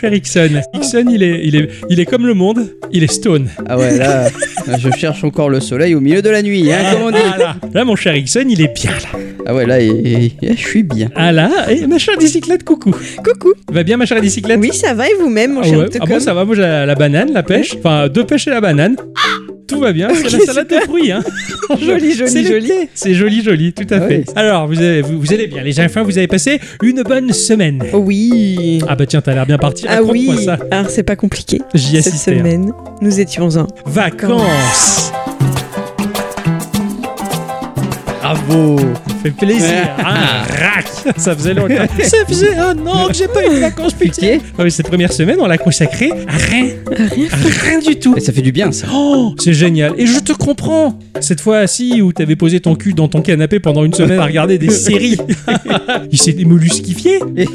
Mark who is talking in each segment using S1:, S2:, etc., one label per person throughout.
S1: Cher Ixon. Ixon, il est, il, est, il est comme le monde, il est stone.
S2: Ah ouais, là, je cherche encore le soleil au milieu de la nuit, hein, comme on dit.
S1: Ah, là. Là, mon cher Ixon, il est bien là.
S2: Ah ouais, là, je suis bien.
S1: Ah là, et ma chère bicyclette, coucou.
S3: Coucou.
S1: Va bien ma chère bicyclette?
S3: Oui, ça va et vous-même, mon
S1: Ah,
S3: cher
S1: ouais. Ah bon, ça va, moi j'ai la, la banane, la pêche, enfin deux pêches et la banane. Tout va bien, c'est la salade de fruits. Hein.
S3: Joli, joli, joli.
S1: C'est joli, joli, tout à
S2: Ah
S1: fait.
S2: oui.
S1: Alors, vous, avez- vous, vous allez bien, les enfants, vous avez passé une bonne semaine.
S3: Oui.
S1: Ah bah tiens, t'as l'air bien parti,
S3: Ah oui.
S1: ça.
S3: Alors, c'est pas compliqué.
S1: J'y
S3: Cette
S1: assistais. hein.
S3: semaine, nous étions en
S1: Vacances
S2: Bravo.
S1: Ça fait plaisir. Ah, rac Ça faisait longtemps. Ça faisait un an que j'ai pas eu de vacances, putain. Ah oui, cette première semaine, on l'a consacrée à rien.
S3: Rien.
S1: À rien du tout.
S2: Et ça fait du bien, ça.
S1: Oh, c'est génial. Et je te comprends. Cette fois assis où t'avais posé ton cul dans ton canapé pendant une semaine à regarder des séries. Il s'est démollusquifié.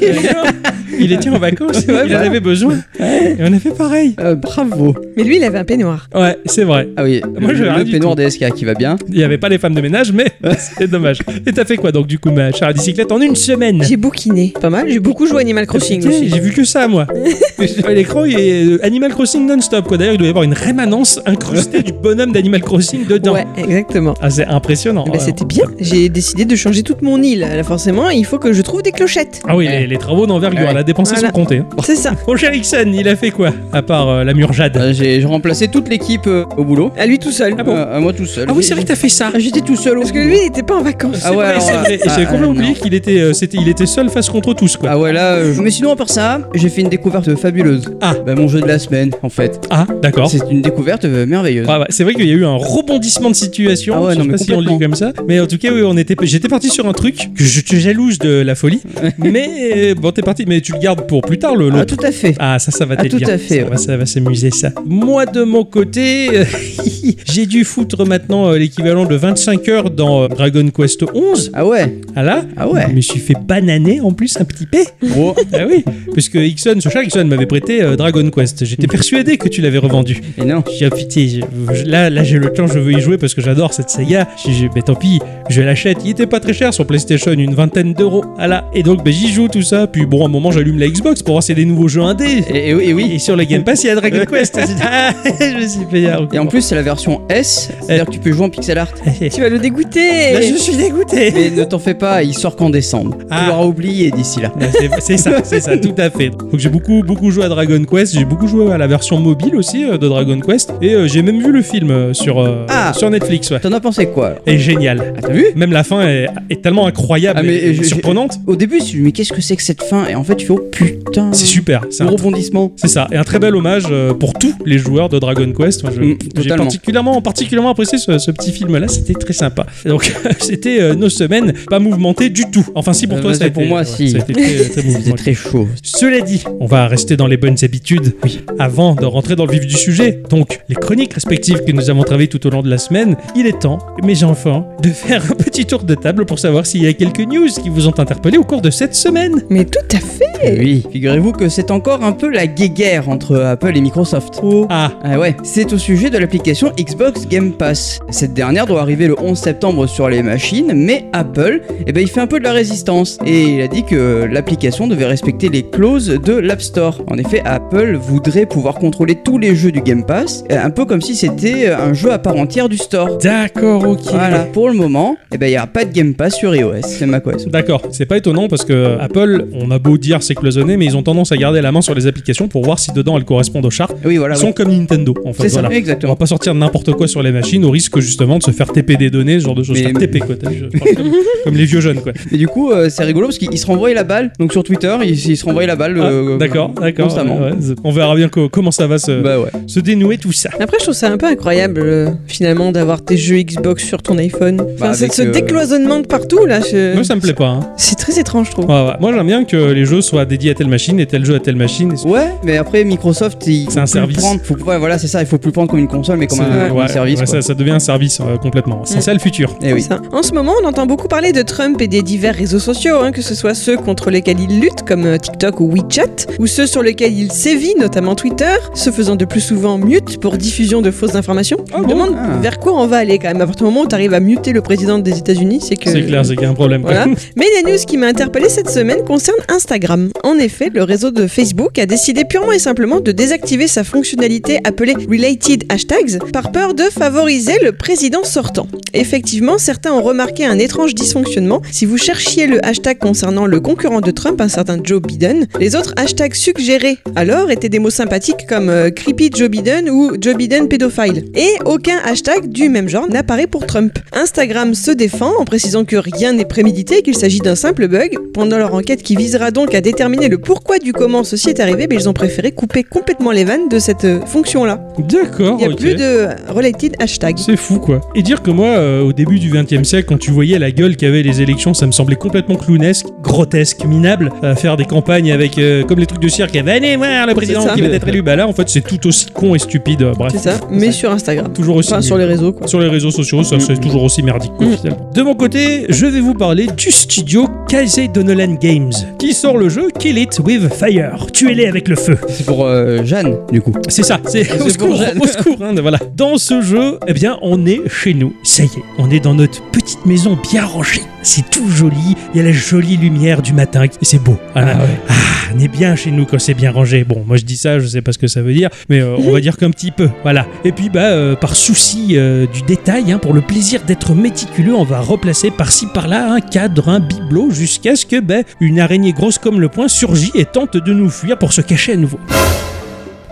S1: Il était en vacances.
S2: Ouais,
S1: il en avait besoin. Et on a fait pareil.
S2: Euh, bravo.
S3: Mais lui, il avait un peignoir.
S1: Ouais, c'est vrai.
S2: Ah oui,
S1: Moi,
S2: le,
S1: je
S2: le peignoir DSK qui va bien.
S1: Il n'y avait pas les femmes de ménage, mais c'est dommage. Et t'as fait quoi donc du coup, ma chère bicyclette, en une semaine
S3: J'ai bouquiné. Pas mal. J'ai beaucoup joué à Animal Crossing aussi.
S1: J'ai vu que ça, moi. À L'écran, il est euh, Animal Crossing non-stop. quoi. D'ailleurs, il doit y avoir une rémanence incrustée du bonhomme d'Animal Crossing dedans.
S3: Ouais, exactement.
S1: Ah, c'est impressionnant. Ouais.
S3: C'était bien. J'ai décidé de changer toute mon île. Alors, forcément, il faut que je trouve des clochettes.
S1: Ah oui, les, les travaux d'envergure,
S2: Ouais.
S1: elle a dépensé
S3: Voilà.
S1: sans compter. hein.
S3: C'est ça.
S1: Mon cher Ixon, il a fait quoi À part euh, la murjade?
S2: Euh, J'ai remplacé toute l'équipe euh, au boulot.
S3: À lui tout seul.
S1: Ah bon
S2: Euh, moi tout seul.
S1: Ah oui, c'est vrai que t'as fait ça.
S2: Ah, J'étais tout seul
S3: Parce que lui, il était pas en vacances.
S2: Ah ouais,
S1: c'est vrai.
S2: Ah,
S1: j'avais
S2: ah,
S1: complètement oublié qu'il était, euh, c'était, il était seul face contre tous, quoi.
S2: Ah ouais, là. euh, Mais sinon, à part ça, j'ai fait une découverte fabuleuse.
S1: Ah.
S2: Bah, mon jeu de la semaine, en fait.
S1: Ah, d'accord.
S2: C'est une découverte euh, merveilleuse.
S1: Ouais, ouais, c'est vrai qu'il y a eu un rebondissement de situation.
S2: Ah ouais,
S1: je
S2: non,
S1: sais
S2: mais
S1: pas si on le dit comme ça. Mais en tout cas, oui, on était, j'étais parti sur un truc que je te jalouse de la folie. mais euh, bon, t'es parti, mais tu le gardes pour plus tard, le
S2: Ah,
S1: l'autre.
S2: tout à fait.
S1: Ah, ça, ça va
S2: Ah, tout
S1: bien.
S2: à fait,
S1: Ça,
S2: ouais.
S1: va, ça va s'amuser, ça. Moi, de mon côté, euh, j'ai dû foutre maintenant euh, l'équivalent de 25 heures dans euh, Dragon Quest 11.
S2: Ah ouais.
S1: Ah là
S2: Ah ouais.
S1: Je me suis fait bananer en plus un petit peu.
S2: Gros.
S1: ah oui, parce que Ixon, ce cher Ixon m'avait prêté euh, Dragon Quest. J'étais persuadé que tu l'avais revendu.
S2: Et non.
S1: J'ai dit, putain, je- je- là, là j'ai le temps, je veux y jouer parce que j'adore cette saga. J'ai dit, mais tant pis, je l'achète. Il était pas très cher sur PlayStation, une vingtaine d'euros. Voilà. Et donc, ben, j'y joue tout ça. Puis bon, à un moment, j'allume la Xbox pour voir s'il y a des nouveaux jeux indés.
S2: Et, et oui, et oui.
S1: Et sur le Game Pass, il y a Dragon Quest. Ah, je me suis payé un
S2: Et en plus, c'est la version S, c'est-à-dire que tu peux jouer en pixel art.
S3: Tu vas le dégoûter.
S1: Là, je suis dégoûté.
S2: Mais ne t'en fais pas, il sort qu'en décembre.
S1: Ah.
S2: Tu l'auras oublié d'ici là.
S1: C'est- ça, c'est ça, tout à fait. Donc j'ai beaucoup, beaucoup joué à Dragon Quest, j'ai beaucoup joué à la version mobile aussi euh, de Dragon Quest, et euh, j'ai même vu le film euh, sur,
S2: Ah.
S1: sur Netflix, ouais.
S2: T'en as pensé quoi
S1: Et génial.
S2: Ah, t'as vu?
S1: Même la fin est, est tellement incroyable
S2: Ah, mais
S1: et,
S2: je-
S1: surprenante.
S2: Au début, je me suis dit, mais qu'est-ce que c'est que cette fin? Et en fait, tu fais, oh putain.
S1: C'est super. C'est un-
S2: rebondissement.
S1: c'est ça, et un très bel hommage pour tous les joueurs de Dragon Quest.
S2: Mm,
S1: J'ai particulièrement, particulièrement apprécié ce, ce petit film-là, c'était très sympa. Donc c'était nos semaines pas mouvementées du tout. Enfin si pour
S2: Euh,
S1: toi
S2: bah,
S1: ça a
S2: c'est pour
S1: été,
S2: moi,
S1: ouais,
S2: si.
S1: ça a été très, très
S2: C'était
S1: mouvementé.
S2: très chaud.
S1: Cela dit, on va rester dans les bonnes habitudes avant de rentrer dans le vif du sujet. Donc, les chroniques respectives que nous avons travaillées tout au long de la semaine, il est temps, mes enfants, de faire un petit tour de table pour savoir s'il y a quelques news qui vous ont interpellé au cours de cette semaine.
S3: Mais tout à fait.
S2: Oui, figurez-vous que c'est encore un peu la guéguerre entre Apple et Microsoft.
S1: Oh. Ah,
S2: Ah ouais, c'est au sujet de l'application Xbox Game Pass. Cette dernière doit arriver le 11 septembre sur les machines, mais Apple, eh ben, il fait un peu de la résistance. Et il a dit que l'application devait respecter les clauses de l'App Store. En effet, Apple voudrait pouvoir contrôler tous les jeux du Game Pass, euh, un peu comme si c'était euh, un jeu à part entière du store.
S1: d'accord, ok.
S2: Voilà, pour le moment, eh ben, il n'y a pas de Game Pass sur iOS, c'est macOS.
S1: D'accord, c'est pas étonnant parce que Apple, on a beau dire c'est cloisonné, mais ils ont tendance à garder la main sur les applications pour voir si dedans elles correspondent aux chartes.
S2: Oui, voilà.
S1: Ils
S2: oui.
S1: sont comme Nintendo, en fait.
S2: C'est ça,
S1: voilà. On
S2: exactement.
S1: va pas sortir n'importe quoi sur les machines au risque justement de se faire TP des données, ce genre de choses.
S2: Mais-
S1: TP quoi, je comme, comme les vieux jeunes quoi.
S2: Et du coup, euh, c'est rigolo parce qu'il se renvoie la balle. Donc sur Twitter, il, il se renvoie la balle.
S1: Ah,
S2: euh,
S1: d'accord, d'accord.
S2: constamment.
S1: ouais, ouais. On verra bien co- comment ça va se,
S2: Bah ouais.
S1: se dénouer tout ça.
S3: Après, je trouve ça un peu incroyable, euh, finalement, d'avoir tes jeux Xbox sur ton iPhone. Enfin,
S2: Bah,
S3: c'est-
S2: avec,
S3: ce
S2: euh,
S3: décloisonnement de partout, là, je-
S1: Moi ça me plaît pas. hein.
S3: c'est très étrange, je trouve.
S1: Ouais, ouais. Moi j'aime bien que les jeux soient dédiés à telle machine et tel jeu à telle machine. Et-
S2: Ouais, mais après Microsoft, il
S1: C'est un
S2: faut plus le
S1: service.
S2: Prendre, faut, ouais, voilà, c'est ça. Il faut plus prendre comme une console, mais comme un, un service.
S1: ouais,
S2: quoi.
S1: ça, ça devient un service euh, complètement. C'est
S3: Mm.
S1: ça le futur.
S2: Eh oui.
S3: C'est ça. En ce moment, on entend entend beaucoup parler de Trump et des divers réseaux sociaux, hein, que ce soit ceux contre lesquels il lutte, comme euh, TikTok ou WeChat, ou ceux sur lesquels il sévit, notamment Twitter, se faisant de plus souvent mute pour diffusion de fausses informations.
S1: Ah
S3: Je me
S1: bon?
S3: Demande
S2: Ah.
S3: vers quoi on va aller quand même. À partir du moment où tu arrives à muter le président des États-Unis, c'est que.
S1: C'est clair, c'est qu'il y a un problème.
S3: Voilà. Mais la news qui m'a interpellée cette semaine concerne Instagram. En effet, le réseau de Facebook a décidé purement et simplement de désactiver sa fonctionnalité appelée Related Hashtags par peur de favoriser le président sortant. Effectivement, certains ont remarqué un étrange dysfonctionnement. Si vous cherchiez le hashtag concernant le concurrent de Trump, un certain Joe Biden, les autres hashtags suggérés alors étaient des mots sympathiques comme euh, Creepy Joe Biden ou Joe Biden pédophile. Et aucun hashtag du même genre n'apparaît pour Trump. Instagram se défend en précisant que rien n'est prémédité et qu'il s'agit d'un simple bug. Pendant leur enquête qui visera donc à déterminer le pourquoi du comment ceci est arrivé, mais ils ont préféré couper complètement les vannes de cette euh, fonction-là.
S1: D'accord,
S3: Il n'y a plus de related hashtag.
S1: C'est fou quoi. Et dire que moi, euh, au début du XXe siècle, quand tu voyais la gueule qu'avaient les élections, ça me semblait complètement clownesque, grotesque, minable, à faire des campagnes avec, euh, comme les trucs de cirque, venez voir le président
S3: ça.
S1: qui va être élu. Bah là, en fait, c'est tout aussi con et stupide. euh, Bref,
S3: C'est ça, mais sur Instagram.
S1: toujours aussi.
S3: Enfin, sur les réseaux, quoi.
S1: Sur les réseaux sociaux, ça c'est toujours aussi merdique quoi,
S3: Mm.
S1: finalement. De mon côté, je vais vous parler du studio Casey Donolan Games, qui sort le jeu Kill It With Fire. Tuez-les avec le feu.
S2: C'est pour euh, Jeanne, du coup.
S1: C'est ça, c'est au
S2: pour
S1: secours,
S2: Jeanne.
S1: au secours, hein, voilà. Dans ce jeu, eh bien, on est chez nous. Ça y est, on est dans notre petite maison bien rangée. C'est tout joli, il y a la jolie lumière du matin et c'est beau.
S2: Ah ouais.
S1: Ah, on est bien chez nous quand c'est bien rangé. Bon, moi je dis ça, je sais pas ce que ça veut dire, mais euh, on va dire qu'un petit peu, voilà. Et puis, bah, euh, par souci euh, du détail, hein, pour le plaisir d'être méticuleux, on va replacer par-ci par-là un cadre, un bibelot, jusqu'à ce que bah, une araignée grosse comme le poing surgit et tente de nous fuir pour se cacher à nouveau.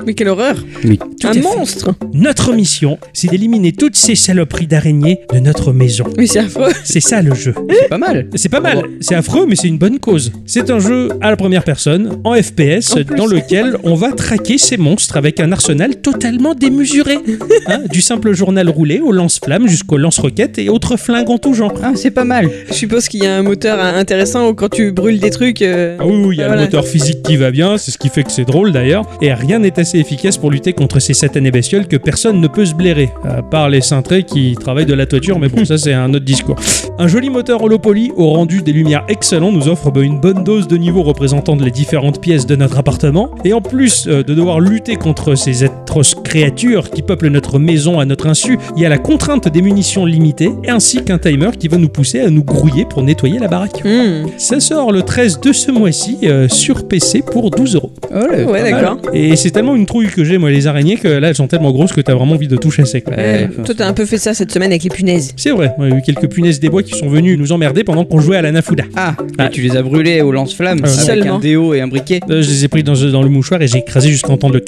S3: Mais quelle horreur.
S1: Tout
S3: Un monstre
S1: Notre mission, c'est d'éliminer toutes ces saloperies d'araignées de notre maison.
S3: Oui, c'est affreux.
S1: C'est ça le jeu.
S2: C'est pas mal.
S1: C'est pas mal, c'est affreux, mais c'est une bonne cause. C'est un jeu à la première personne, en FPS,
S3: En plus.
S1: dans lequel on va traquer ces monstres avec un arsenal totalement démesuré. Hein, du simple journal roulé au lance-flammes jusqu'au lance-roquettes et autres flingues en tout genre.
S2: Ah, c'est pas mal.
S3: Je suppose qu'il y a un moteur euh, intéressant où quand tu brûles des trucs. euh,
S1: Ah oui, oui, il y a
S3: Voilà.
S1: le moteur physique qui va bien, c'est ce qui fait que c'est drôle d'ailleurs, et rien n'est assez efficace pour lutter contre ces satanées bestioles que personne ne peut se blairer, à part les cintrés qui travaillent de la toiture, mais bon, ça c'est un autre discours. Un joli moteur holopoly au rendu des lumières excellents nous offre bah, une bonne dose de niveau représentant les différentes pièces de notre appartement, et en plus euh, de devoir lutter contre ces atroces créatures qui peuplent notre maison à notre insu, il y a la contrainte des munitions limitées, ainsi qu'un timer qui va nous pousser à nous grouiller pour nettoyer la baraque.
S3: hmm.
S1: Ça sort le 13 de ce mois-ci euh, sur PC pour 12 euros.
S2: Oh,
S3: Ouais, d'accord.
S1: Et c'est tellement une trouille que j'ai, moi, les araignées, que là, elles sont tellement grosses que t'as vraiment envie de tout chasser. quoi.
S2: Ouais,
S3: Toi, t'as un peu fait ça cette semaine avec les punaises.
S1: C'est vrai, il y a eu quelques punaises des bois qui sont venus nous emmerder pendant qu'on jouait à la Nafuda.
S2: Ah,
S1: Ah.
S2: et tu les as brûlés au lance-flamme
S1: Euh,
S2: avec
S3: Seulement.
S2: un déo et un briquet.
S1: Euh, je les ai pris dans, dans le mouchoir et j'ai écrasé jusqu'à entendre le.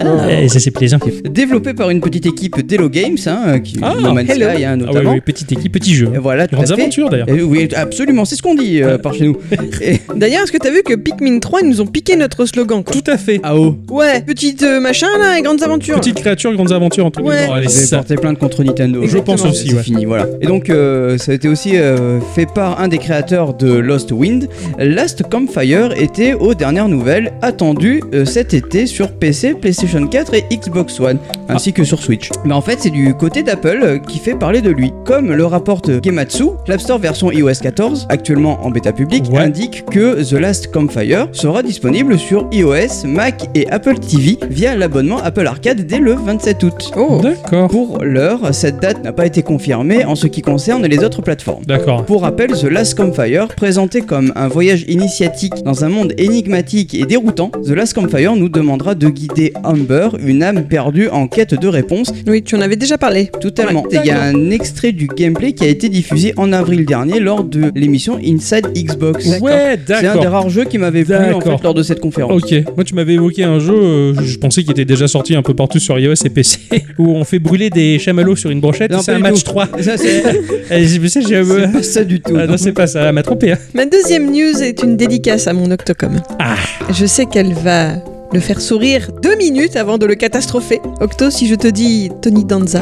S3: Ah.
S1: Et ça, c'est plaisant.
S2: Développé par une petite équipe d'Hello Games, hein, qui
S1: Ah,
S2: No Man's. Sky, hein,
S1: Ah ouais,
S2: notamment.
S1: ouais, petite équipe, petit jeu.
S2: Et voilà, tout
S1: Grandes aventures d'ailleurs.
S2: Et oui, absolument, c'est ce qu'on dit euh, par chez nous.
S3: D'ailleurs, est-ce que t'as vu que Pikmin 3, ils nous ont piqué notre slogan, quoi
S1: Tout à fait.
S2: Ah oh,
S3: Ouais, petite euh, machin là, et grandes aventures.
S1: Petite créature, grandes aventures entre
S3: Ouais.
S1: guillemets. Allez,
S2: vous avez
S1: ça.
S2: porté plainte contre Nintendo.
S1: Je pense aussi, ouais.
S2: fini, voilà. Et donc, euh, ça a été aussi euh, fait par un des créateurs de Lost Wind. Last Campfire était, aux dernières nouvelles, attendu cet été sur PC, PlayStation 4 et Xbox One, ainsi que sur Switch. Mais en fait, c'est du côté d'Apple euh, qui fait parler de lui. Comme le rapporte Gematsu, l'App Store version iOS 14, actuellement en bêta publique,
S1: Ouais.
S2: indique que The Last Campfire sera disponible sur iOS, Mac et Apple TV via l'abonnement Apple Arcade dès le 27 août.
S3: Oh,
S1: D'accord.
S2: Pour l'heure, cette date n'a pas été confirmée en ce qui concerne les autres plateformes.
S1: D'accord.
S2: Pour rappel, The Last Campfire, présenté comme un voyage initiatique dans un monde énigmatique et déroutant, The Last Campfire nous demandera de guider Amber, une âme perdue en quête de réponse,
S3: oui, tu en avais déjà parlé.
S2: totalement.
S3: Ouais,
S2: Il y a
S3: d'accord.
S2: un extrait du gameplay qui a été diffusé en avril dernier lors de l'émission Inside Xbox.
S1: Ouais,
S2: C'est un des
S1: d'accord.
S2: rares jeux qui m'avait plu en
S1: D'accord.
S2: fait lors de cette conférence.
S1: Ok, moi tu m'avais évoqué un jeu, euh, je pensais qu'il était déjà sorti un peu partout sur iOS et PC, où on fait brûler des chamallows sur une brochette, c'est un match
S2: tout.
S1: 3.
S2: Ça, c'est pas ça du tout.
S1: Ah non, c'est pas ça, elle m'a trompé. hein.
S3: Ma deuxième news est une dédicace à mon Octocom.
S1: Ah.
S3: Je sais qu'elle va le faire sourire deux minutes avant de le catastropher. Octo, si je te dis Tony Danza.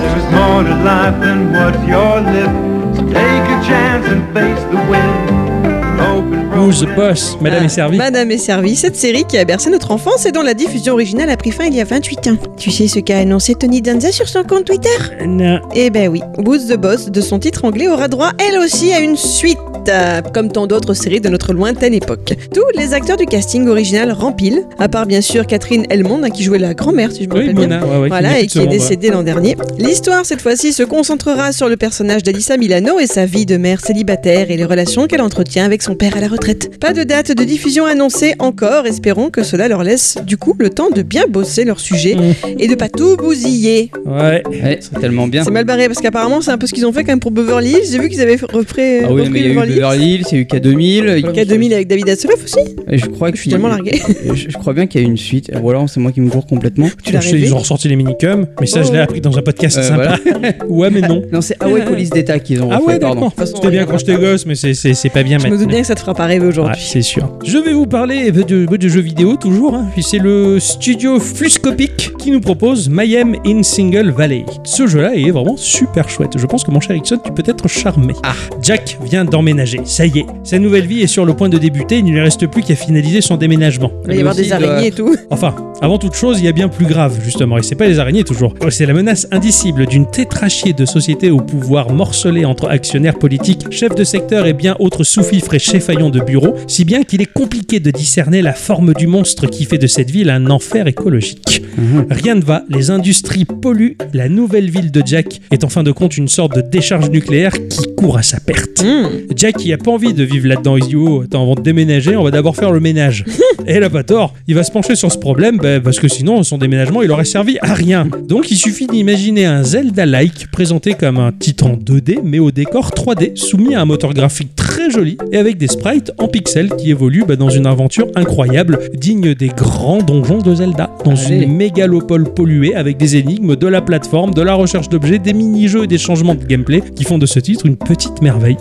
S1: Who's the Boss Madame
S3: Ah,
S1: est servie.
S3: Madame est servie, cette série qui a bercé notre enfance et dont la diffusion originale a pris fin il y a 28 ans. Tu sais ce qu'a annoncé Tony Danza sur son compte Twitter?
S1: Non.
S3: Eh ben oui, Who's the Boss, de son titre anglais, aura droit elle aussi à une suite, euh, comme tant d'autres séries de notre lointaine époque. Tous les acteurs du casting original remplissent, à part bien sûr Catherine Elmond, qui jouait la grand-mère, si je me
S1: Oui,
S3: rappelle bien.
S1: Mona, ouais, ouais,
S3: Voilà, et qui est décédée l'an dernier. L'histoire, cette fois-ci, se concentrera sur le personnage d'Alissa Milano et sa vie de mère célibataire et les relations qu'elle entretient avec son père à la retraite. Pas de date de diffusion annoncée encore, espérons que cela leur laisse du coup le temps de bien bosser leur sujet
S1: Mm.
S3: et de pas tout bousiller.
S1: Ouais.
S2: Ouais, c'est tellement bien.
S3: C'est mal barré parce qu'apparemment c'est un peu ce qu'ils ont fait quand même pour Beverly Hills. J'ai vu qu'ils avaient repris,
S2: Ah oui,
S3: repris
S2: mais il y a eu
S3: Beverly Hills.
S2: Beverly Hills, il y a eu K2000. il-
S3: K2000 avec David Hasselhoff aussi
S2: Et je crois que
S3: Je suis tellement largué.
S2: Je, je crois bien qu'il y a eu une suite. Ou alors c'est moi qui me cours complètement.
S3: Tu l'as
S1: ils ont ressorti les minicums, mais ça, je l'ai
S3: Oh.
S1: appris dans un podcast
S2: Euh,
S1: sympa. ouais, mais non.
S2: Non, c'est Hawaii Police d'État qu'ils ont
S1: Ah
S2: refait,
S1: ouais,
S2: pardon.
S1: C'était bien quand j'étais gosse, mais c'est- pas bien
S3: Je me
S1: maintenant.
S3: doute bien que ça te fera pas rêver
S1: Ouais,
S3: aujourd'hui.
S1: c'est sûr. Je vais vous parler de, de jeux vidéo toujours. hein. Puis c'est le studio Fluscopic qui nous propose Mayhem in Single Valley. Ce jeu-là est vraiment super chouette. Je pense que mon cher Ixon, tu peux être charmé.
S2: Ah.
S1: Jack vient d'emménager. Ça y est, sa nouvelle vie est sur le point de débuter. Il ne lui reste plus qu'à finaliser son déménagement.
S3: Il va y avoir des araignées et tout.
S1: Enfin, avant toute chose, il y a bien plus grave, justement, et c'est pas les araignées toujours. C'est la menace indicible d'une tétrachie de société au pouvoir morcelé entre actionnaires politiques, chefs de secteur et bien autres sous-fifres et cheffaillons de bureau, si bien qu'il est compliqué de discerner la forme du monstre qui fait de cette ville un enfer écologique.
S2: Mhm.
S1: Rien ne va, les industries polluent, la nouvelle ville de Jack est en fin de compte une sorte de décharge nucléaire qui court à sa perte.
S3: Hmm.
S1: Jack, il a pas envie de vivre là-dedans. Il se dit, oh, attends, avant de déménager, on va d'abord faire le ménage. Et il a pas tort. Il va se pencher sur ce problème, bah, parce que sinon, son déménagement, il aurait servi à rien. Donc, il suffit d'imaginer un Zelda-like présenté comme un titan 2D, mais au décor 3D, soumis à un moteur graphique très joli et avec des sprites en pixels qui évoluent bah, dans une aventure incroyable, digne des grands donjons de Zelda. Dans
S2: Allez.
S1: une mégalopole polluée avec des énigmes, de la plateforme, de la recherche d'objets, des mini-jeux et des changements de gameplay qui font de ce titre une petite merveille.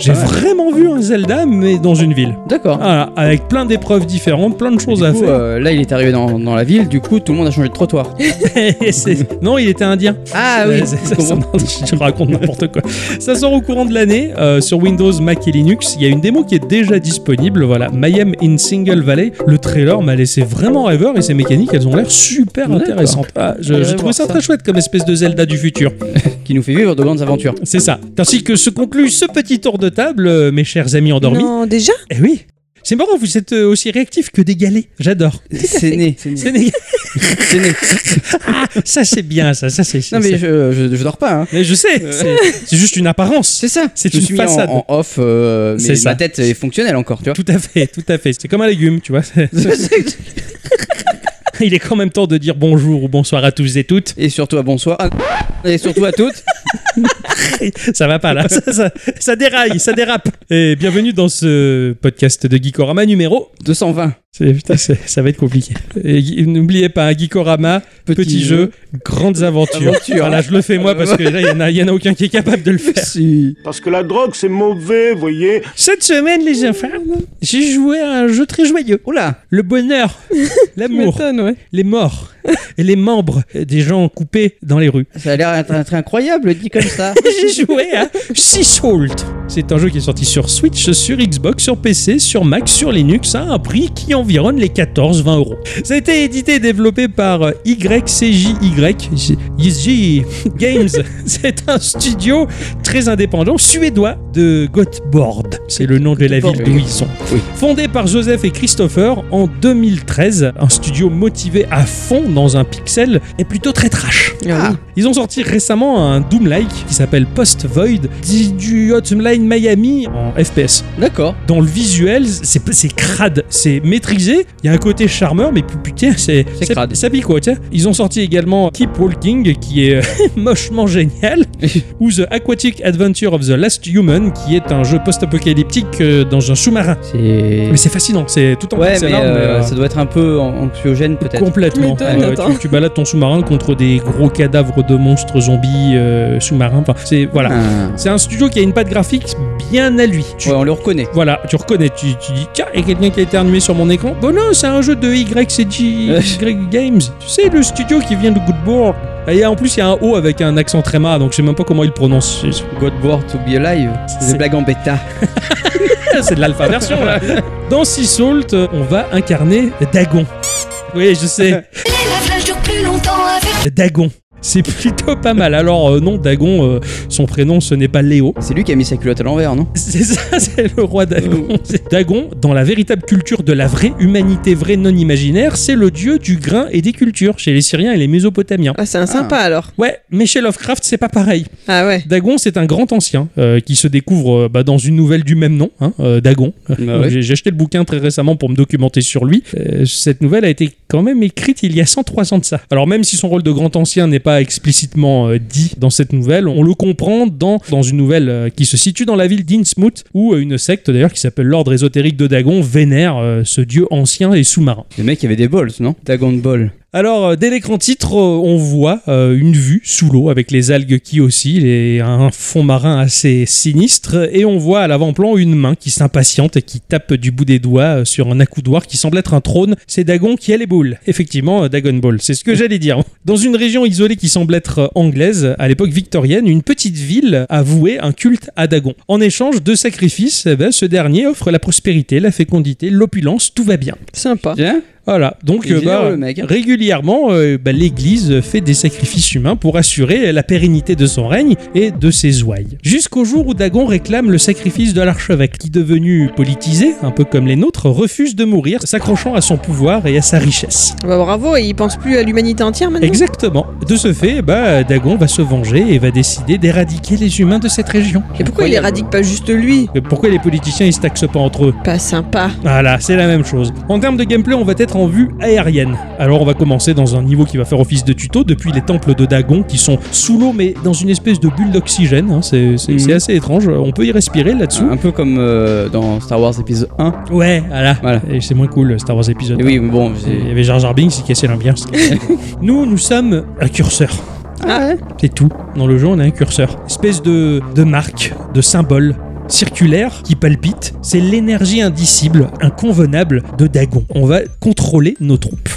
S1: J'ai vraiment vu un Zelda, mais dans une ville.
S2: D'accord.
S1: Voilà, avec plein d'épreuves différentes, plein de choses
S2: Du
S1: à
S2: coup,
S1: faire.
S2: euh, là, il est arrivé dans, dans la ville, du coup, tout le monde a changé de trottoir.
S1: Non, il était indien.
S2: Ah
S1: ça, ça- je raconte n'importe quoi. Ça sort au courant de l'année euh, sur Windows, Mac et Linux. Il y a une démo qui est déjà disponible. Voilà, Mayhem in Single Valley. Le trailer m'a laissé vraiment rêveur et ses mécaniques, elles ont l'air super intéressantes. Ah, J'ai trouvé ça. très chouette comme espèce de Zelda du futur.
S2: qui nous fait vivre de grandes aventures.
S1: C'est ça. Ainsi que se conclut ce petit tour de table, euh, mes chers amis endormis.
S3: Non, déjà?
S1: Eh oui. C'est marrant, vous êtes euh, aussi réactifs que des galets. J'adore.
S2: C'est né. C'est né.
S1: Ah, ça c'est bien, ça, ça c'est.
S2: Non, mais je, je, je dors pas. Hein.
S1: mais je sais, c'est c'est juste une apparence.
S2: C'est ça.
S1: C'est une
S2: suis en-
S1: façade.
S2: En, off, euh,
S1: C'est
S2: mais ma tête est fonctionnelle encore, tu vois.
S1: Tout à fait, tout à fait. C'est comme un légume, tu vois. Il est quand même temps de dire bonjour ou bonsoir à tous et toutes.
S2: Et surtout à bonsoir. Ah, Et surtout à toutes.
S1: Ça va pas là, ça, ça- ça déraille, ça dérape. Et bienvenue dans ce podcast de Geekorama numéro.
S2: 220.
S1: C'est- Putain, c'est- ça va être compliqué. N'oubliez pas, Geekorama, petit, jeu, grandes aventures.
S2: Aventure.
S1: Voilà, je le fais moi parce que là, il y en a- en aucun qui est capable de le faire.
S2: Si.
S4: Parce que la drogue, c'est mauvais, vous voyez.
S1: Cette semaine, les enfants, j'ai joué à un jeu très joyeux.
S2: Oula.
S1: Le bonheur, l'amour, les morts et les membres des gens coupés dans les rues.
S2: Ça a l'air incroyable dit comme ça.
S1: J'ai joué à Salt. C'est un jeu qui est sorti sur Switch, sur Xbox, sur PC, sur Mac, sur Linux à un prix qui environne les 14-20 euros. Ça a été édité et développé par euh, YCJY YCJ Games. C'est un studio très indépendant suédois de Göteborg. C'est le nom de la ville d'où ils sont. Fondé par Joseph et Christopher en 2013, un studio motivé à fond dans un pixel et plutôt très trash.
S3: Ah oui.
S1: Ils ont sorti récemment un Doom-like qui s'appelle Post Void, dit du Hotline Miami en FPS.
S2: D'accord.
S1: Dans le visuel, c'est c'est crade, c'est maîtrisé. Il y a un côté charmeur, mais pu- putain, c'est
S2: crade.
S1: Ça pique quoi, tiens. Ils ont sorti également Keep Walking, qui est euh, mochement génial, ou The Aquatic Adventure of the Last Human, qui est un jeu post-apocalyptique euh, dans un sous-marin.
S2: C'est.
S1: Mais c'est fascinant, c'est tout en
S2: Ouais,
S1: pixel
S2: mais
S1: art, mais,
S2: euh,
S1: euh,
S2: ça doit être un peu an- anxiogène peut-être.
S1: Complètement. Ouais. Tu, tu balades ton sous-marin contre des gros cadavres de monstres zombies euh, sous-marins. Enfin, c'est voilà.
S2: Ah.
S1: C'est un studio qui a une patte graphique bien à lui. Tu,
S2: Ouais, on le reconnaît.
S1: Voilà, tu reconnais, tu, tu dis tiens, il y a quelqu'un qui a éternué sur mon écran. Bon non, c'est un jeu de YCJ Y Games. Tu sais, le studio qui vient de Good Board. Et en plus, il y a un O avec un accent très donc je sais même pas comment il prononce.
S2: God Born to be alive. C'est
S1: C'est-
S2: des blagues en bêta.
S1: C'est de l'alpha version là. Dans Sea Salt, on va incarner Dagon. Oui, je sais, Dagon. C'est plutôt pas mal. Alors euh, non, Dagon, euh, son prénom ce n'est pas Léo.
S2: C'est lui qui a mis sa culotte à l'envers, non?
S1: C'est ça, c'est le roi Dagon. C'est Dagon, dans la véritable culture de la vraie humanité vraie non imaginaire, c'est le dieu du grain et des cultures chez les Syriens et les Mésopotamiens.
S3: Ah, c'est un sympa alors.
S1: Ouais, mais chez Lovecraft, c'est pas pareil.
S3: Ah ouais.
S1: Dagon, c'est un grand ancien euh, qui se découvre euh, bah, dans une nouvelle du même nom, hein, euh, Dagon.
S2: Bah ouais.
S1: J'ai j'ai acheté le bouquin très récemment pour me documenter sur lui. Euh, cette nouvelle a été quand même écrite il y a 103 ans de ça. Alors même si son rôle de grand ancien n'est pas explicitement euh, dit dans cette nouvelle, on le comprend dans, dans une nouvelle euh, qui se situe dans la ville d'Innsmouth, où euh, une secte d'ailleurs qui s'appelle l'ordre ésotérique de Dagon vénère euh, ce dieu ancien et sous-marin.
S2: Le mec avait des balls, non? Dagon Ball.
S1: Alors, euh, dès l'écran titre, euh, on voit euh, une vue sous l'eau avec les algues qui oscillent et un fond marin assez sinistre. Et on voit à l'avant-plan une main qui s'impatiente et qui tape du bout des doigts sur un accoudoir qui semble être un trône. C'est Dagon qui a les boules. Effectivement, Dagon Ball. C'est ce que j'allais dire. Dans une région isolée qui semble être anglaise, à l'époque victorienne, une petite ville a voué un culte à Dagon. En échange de sacrifices, eh ben, ce dernier offre la prospérité, la fécondité, l'opulence, tout va bien.
S3: Sympa.
S2: Tiens,
S1: Voilà, donc euh, bah,
S2: généreux, le mec, hein.
S1: régulièrement, euh, bah, l'Église fait des sacrifices humains pour assurer la pérennité de son règne et de ses ouailles. Jusqu'au jour où Dagon réclame le sacrifice de l'archevêque, qui devenu politisé, un peu comme les nôtres, refuse de mourir, s'accrochant à son pouvoir et à sa richesse.
S3: Bah, bravo, et il pense plus à l'humanité entière maintenant?
S1: Exactement. De ce fait, bah, Dagon va se venger et va décider d'éradiquer les humains de cette région.
S3: Et pourquoi il éradique pas juste lui?
S1: Mais Pourquoi les politiciens ils se taxent pas entre eux?
S3: Pas sympa.
S1: Voilà, c'est la même chose. En termes de gameplay, on va être en vue aérienne. Alors on va commencer dans un niveau qui va faire office de tuto depuis les temples de Dagon qui sont sous l'eau mais dans une espèce de bulle d'oxygène. hein. C'est
S2: Mhm.
S1: c'est assez étrange. On peut y respirer là-dessous.
S2: un peu comme euh, dans Star Wars épisode 1.
S1: Ouais, voilà.
S2: Voilà.
S1: Et c'est moins cool Star Wars épisode.
S2: Et oui, mais bon,
S1: Il y avait Jar Jar Binks qui cassait l'ambiance. nous, nous sommes un curseur.
S3: Ah ouais
S1: C'est tout. Dans le jeu, on a un curseur. Espèce de, de marque, de symbole circulaire qui palpite. C'est l'énergie indicible, inconvenable de Dagon. On va contrôler nos troupes.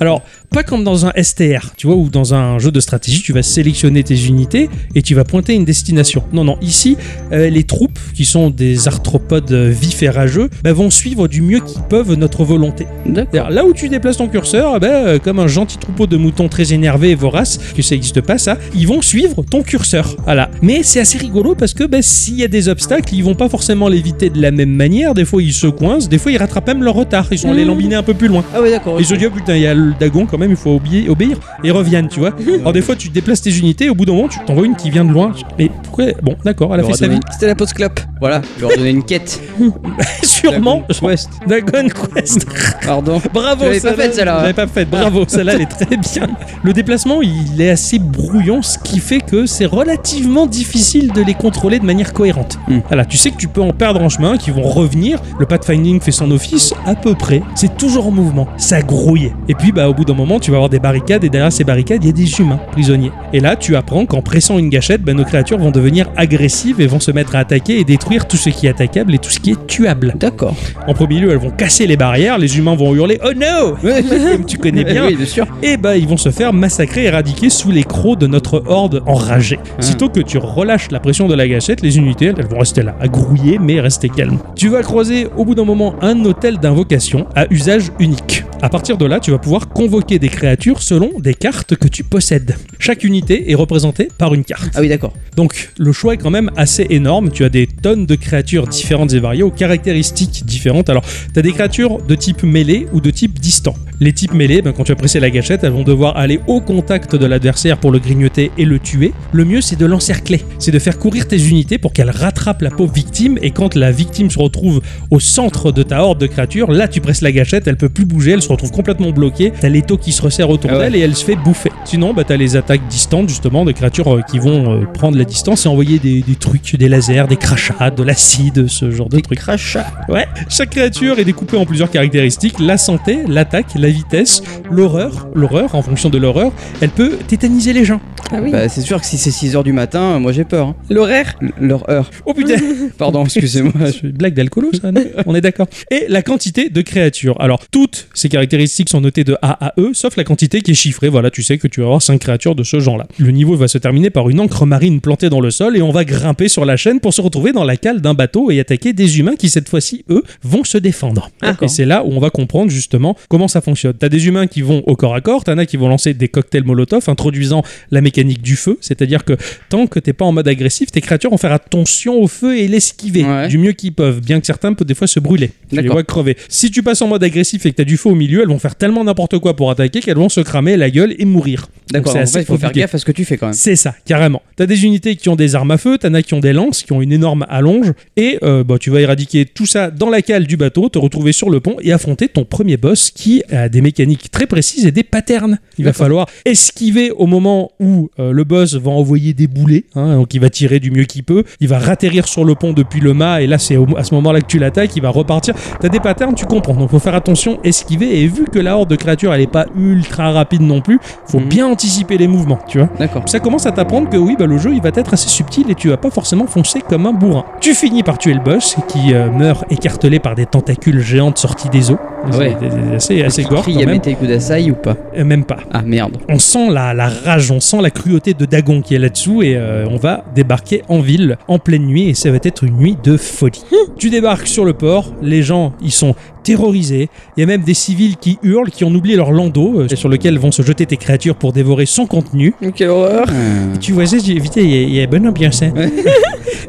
S1: Alors, pas comme dans un STR, tu vois, ou dans un jeu de stratégie, tu vas sélectionner tes unités et tu vas pointer une destination. Non, non, ici, euh, les troupes, qui sont des arthropodes euh, vifs et rageux, bah, vont suivre du mieux qu'ils peuvent notre volonté. Là où tu déplaces ton curseur, euh, comme un gentil troupeau de moutons très énervés et voraces, que ça n'existe pas ça, ils vont suivre ton curseur. Voilà. Mais c'est assez rigolo parce que ben, s'il y a des obstacles, ils vont pas forcément l'éviter de la même manière. Des fois ils se coincent, des fois ils rattrapent même leur retard. Ils sont allés
S3: Mmh.
S1: lambiner un peu plus loin.
S3: Ah ouais, d'accord.
S1: Ils se disent, oh putain, il y a le dagon quand même, il faut obéir, obéir. Et reviennent, tu vois. Alors des fois tu déplaces tes unités, au bout d'un moment tu t'envoies une qui vient de loin. Mais pourquoi Bon, d'accord, elle a fait sa vie.
S3: C'était la pause clope.
S2: Voilà, je leur donner une quête.
S1: Sûrement.
S2: Dragon Quest.
S1: Dagon Quest.
S2: Pardon.
S1: Bravo,
S2: Je l'avais pas faite, celle-là.
S1: Je l'avais pas faite, bravo, celle-là elle est très bien. Le déplacement il est assez brouillon, ce qui fait que c'est relativement difficile de les contrôler de manière cohérente.
S2: Hmm.
S1: Voilà, tu sais que tu peux en perdre en chemin, qu'ils vont revenir, le pathfinding fait son office à peu près, c'est toujours en mouvement, ça grouille. Et puis bah au bout d'un moment tu vas avoir des barricades et derrière ces barricades il y a des humains prisonniers. Et là tu apprends qu'en pressant une gâchette, bah, nos créatures vont devenir agressives et vont se mettre à attaquer et détruire tout ce qui est attaquable et tout ce qui est tuable.
S2: D'accord.
S1: En premier lieu, elles vont casser les barrières, les humains vont hurler Oh no Comme tu connais bien.
S2: Oui, bien sûr.
S1: Et bah, ils vont se faire massacrer, éradiquer sous les crocs de notre horde enragée. Sitôt que tu relâches la pression de la gâchette, les unités, elles vont rester là, à grouiller, mais rester calmes. Tu vas croiser au bout d'un moment un hôtel d'invocation à usage unique. À partir de là, tu vas pouvoir convoquer des créatures selon des cartes que tu possèdes. Chaque unité est représentée par une carte.
S2: Ah oui, d'accord.
S1: Donc le choix est quand même assez énorme. Tu as des tonnes de créatures différentes et variées aux caractéristiques différentes. Alors tu as des créatures de type mêlée ou de type distant. Les types mêlés, ben, quand tu as pressé la gâchette, elles vont devoir aller au contact de l'adversaire pour le grignoter et le tuer. Le mieux c'est de l'encercler. C'est de faire courir tes unités pour qu'elles rattrapent la pauvre victime et quand la victime se retrouve au centre de ta horde de créatures, là tu presses la gâchette, elle peut plus bouger, elle se retrouve complètement bloquée. T'as l'étau qui se resserre autour
S2: Ah ouais.
S1: d'elle et elle se fait bouffer. Sinon, bah, t'as les attaques distantes, justement, des créatures euh, qui vont euh, prendre la distance et envoyer des, des trucs, des lasers, des crachats, de l'acide, ce genre de trucs.
S2: Crachat.
S1: Ouais. Chaque créature est découpée en plusieurs caractéristiques la santé, l'attaque, la vitesse, l'horreur. L'horreur, en fonction de l'horreur, elle peut tétaniser les gens.
S3: Ah oui.
S2: Bah, c'est sûr que si c'est 6h du matin, moi j'ai peur. hein.
S3: L'horaire
S2: L- Leur heure.
S1: Oh putain
S2: Pardon, excusez-moi.
S1: C'est une blague d'alcoolo, ça, non? On est d'accord. Et la quantité de créatures. Alors, toutes ces caractéristiques sont notées de A à E, sauf la quantité qui est chiffrée. Voilà, tu sais que tu vas avoir 5 créatures de ce genre-là. Le niveau va se terminer par une encre marine plantée dans le sol et on va grimper sur la chaîne pour se retrouver dans la cale d'un bateau et attaquer des humains qui, cette fois-ci, eux, vont se défendre. Et c'est là où on va comprendre justement comment ça fonctionne. T'as des humains qui vont au corps à corps, t'en as qui vont lancer des cocktails Molotov, introduisant la mécanique du feu, c'est-à-dire que tant que t'es pas en mode agressif, tes créatures vont faire attention au feu et l'esquiver
S2: Ouais.
S1: du mieux qu'ils peuvent, bien que certains peuvent des fois se brûler. Tu les vois crever. Si tu passes en mode agressif et que t'as du feu au milieu, elles vont faire tellement n'importe quoi pour attaquer qu'elles vont se cramer la gueule et mourir.
S2: D'accord,
S1: c'est
S2: en fait, il faut faire gaffe à ce que tu fais quand même.
S1: C'est ça, carrément. T'as des unités qui ont des armes à feu, t'en as qui ont des lances, qui ont une énorme allonge, et euh, bah, tu vas éradiquer tout ça dans la cale du bateau, te retrouver sur le pont et affronter ton premier boss qui a des mécaniques très précises et des patterns. Il va falloir esquiver au moment où euh, le boss va envoyer des boulets, hein, donc il va tirer du mieux qu'il peut, il va ratterrir sur le pont depuis le mât, et là c'est à ce moment-là que tu l'attaques, il va repartir. T'as des patterns, tu comprends, donc faut faire attention, esquiver, et vu que la horde de créatures elle est pas ultra rapide non plus, faut
S2: Mhm.
S1: bien anticiper les mouvements, tu vois
S2: D'accord.
S1: ça commence à t'apprendre que oui, bah, le jeu il va être assez subtil et tu vas pas forcément foncer comme un bourrin. Tu finis par tuer le boss qui euh, meurt écartelé par des tentacules géantes sorties des. C'est-
S2: Ouais.
S1: c'est assez, assez gore
S2: Il y a Kudasai ou pas?
S1: Euh, Même pas.
S2: Ah merde.
S1: On sent la, la rage, on sent la cruauté de Dagon qui est là-dessous et euh, on va débarquer en ville en pleine nuit et ça va être une nuit de folie. tu débarques sur le port, les gens ils sont terrorisés, il y a même des civils qui hurlent, qui ont oublié leur landau euh, sur lequel vont se jeter tes créatures pour dévorer son contenu.
S3: Quelle horreur
S2: Euh,
S1: Tu vois ça, j'ai évité, il y a- il y, a bonne ambiance. hein.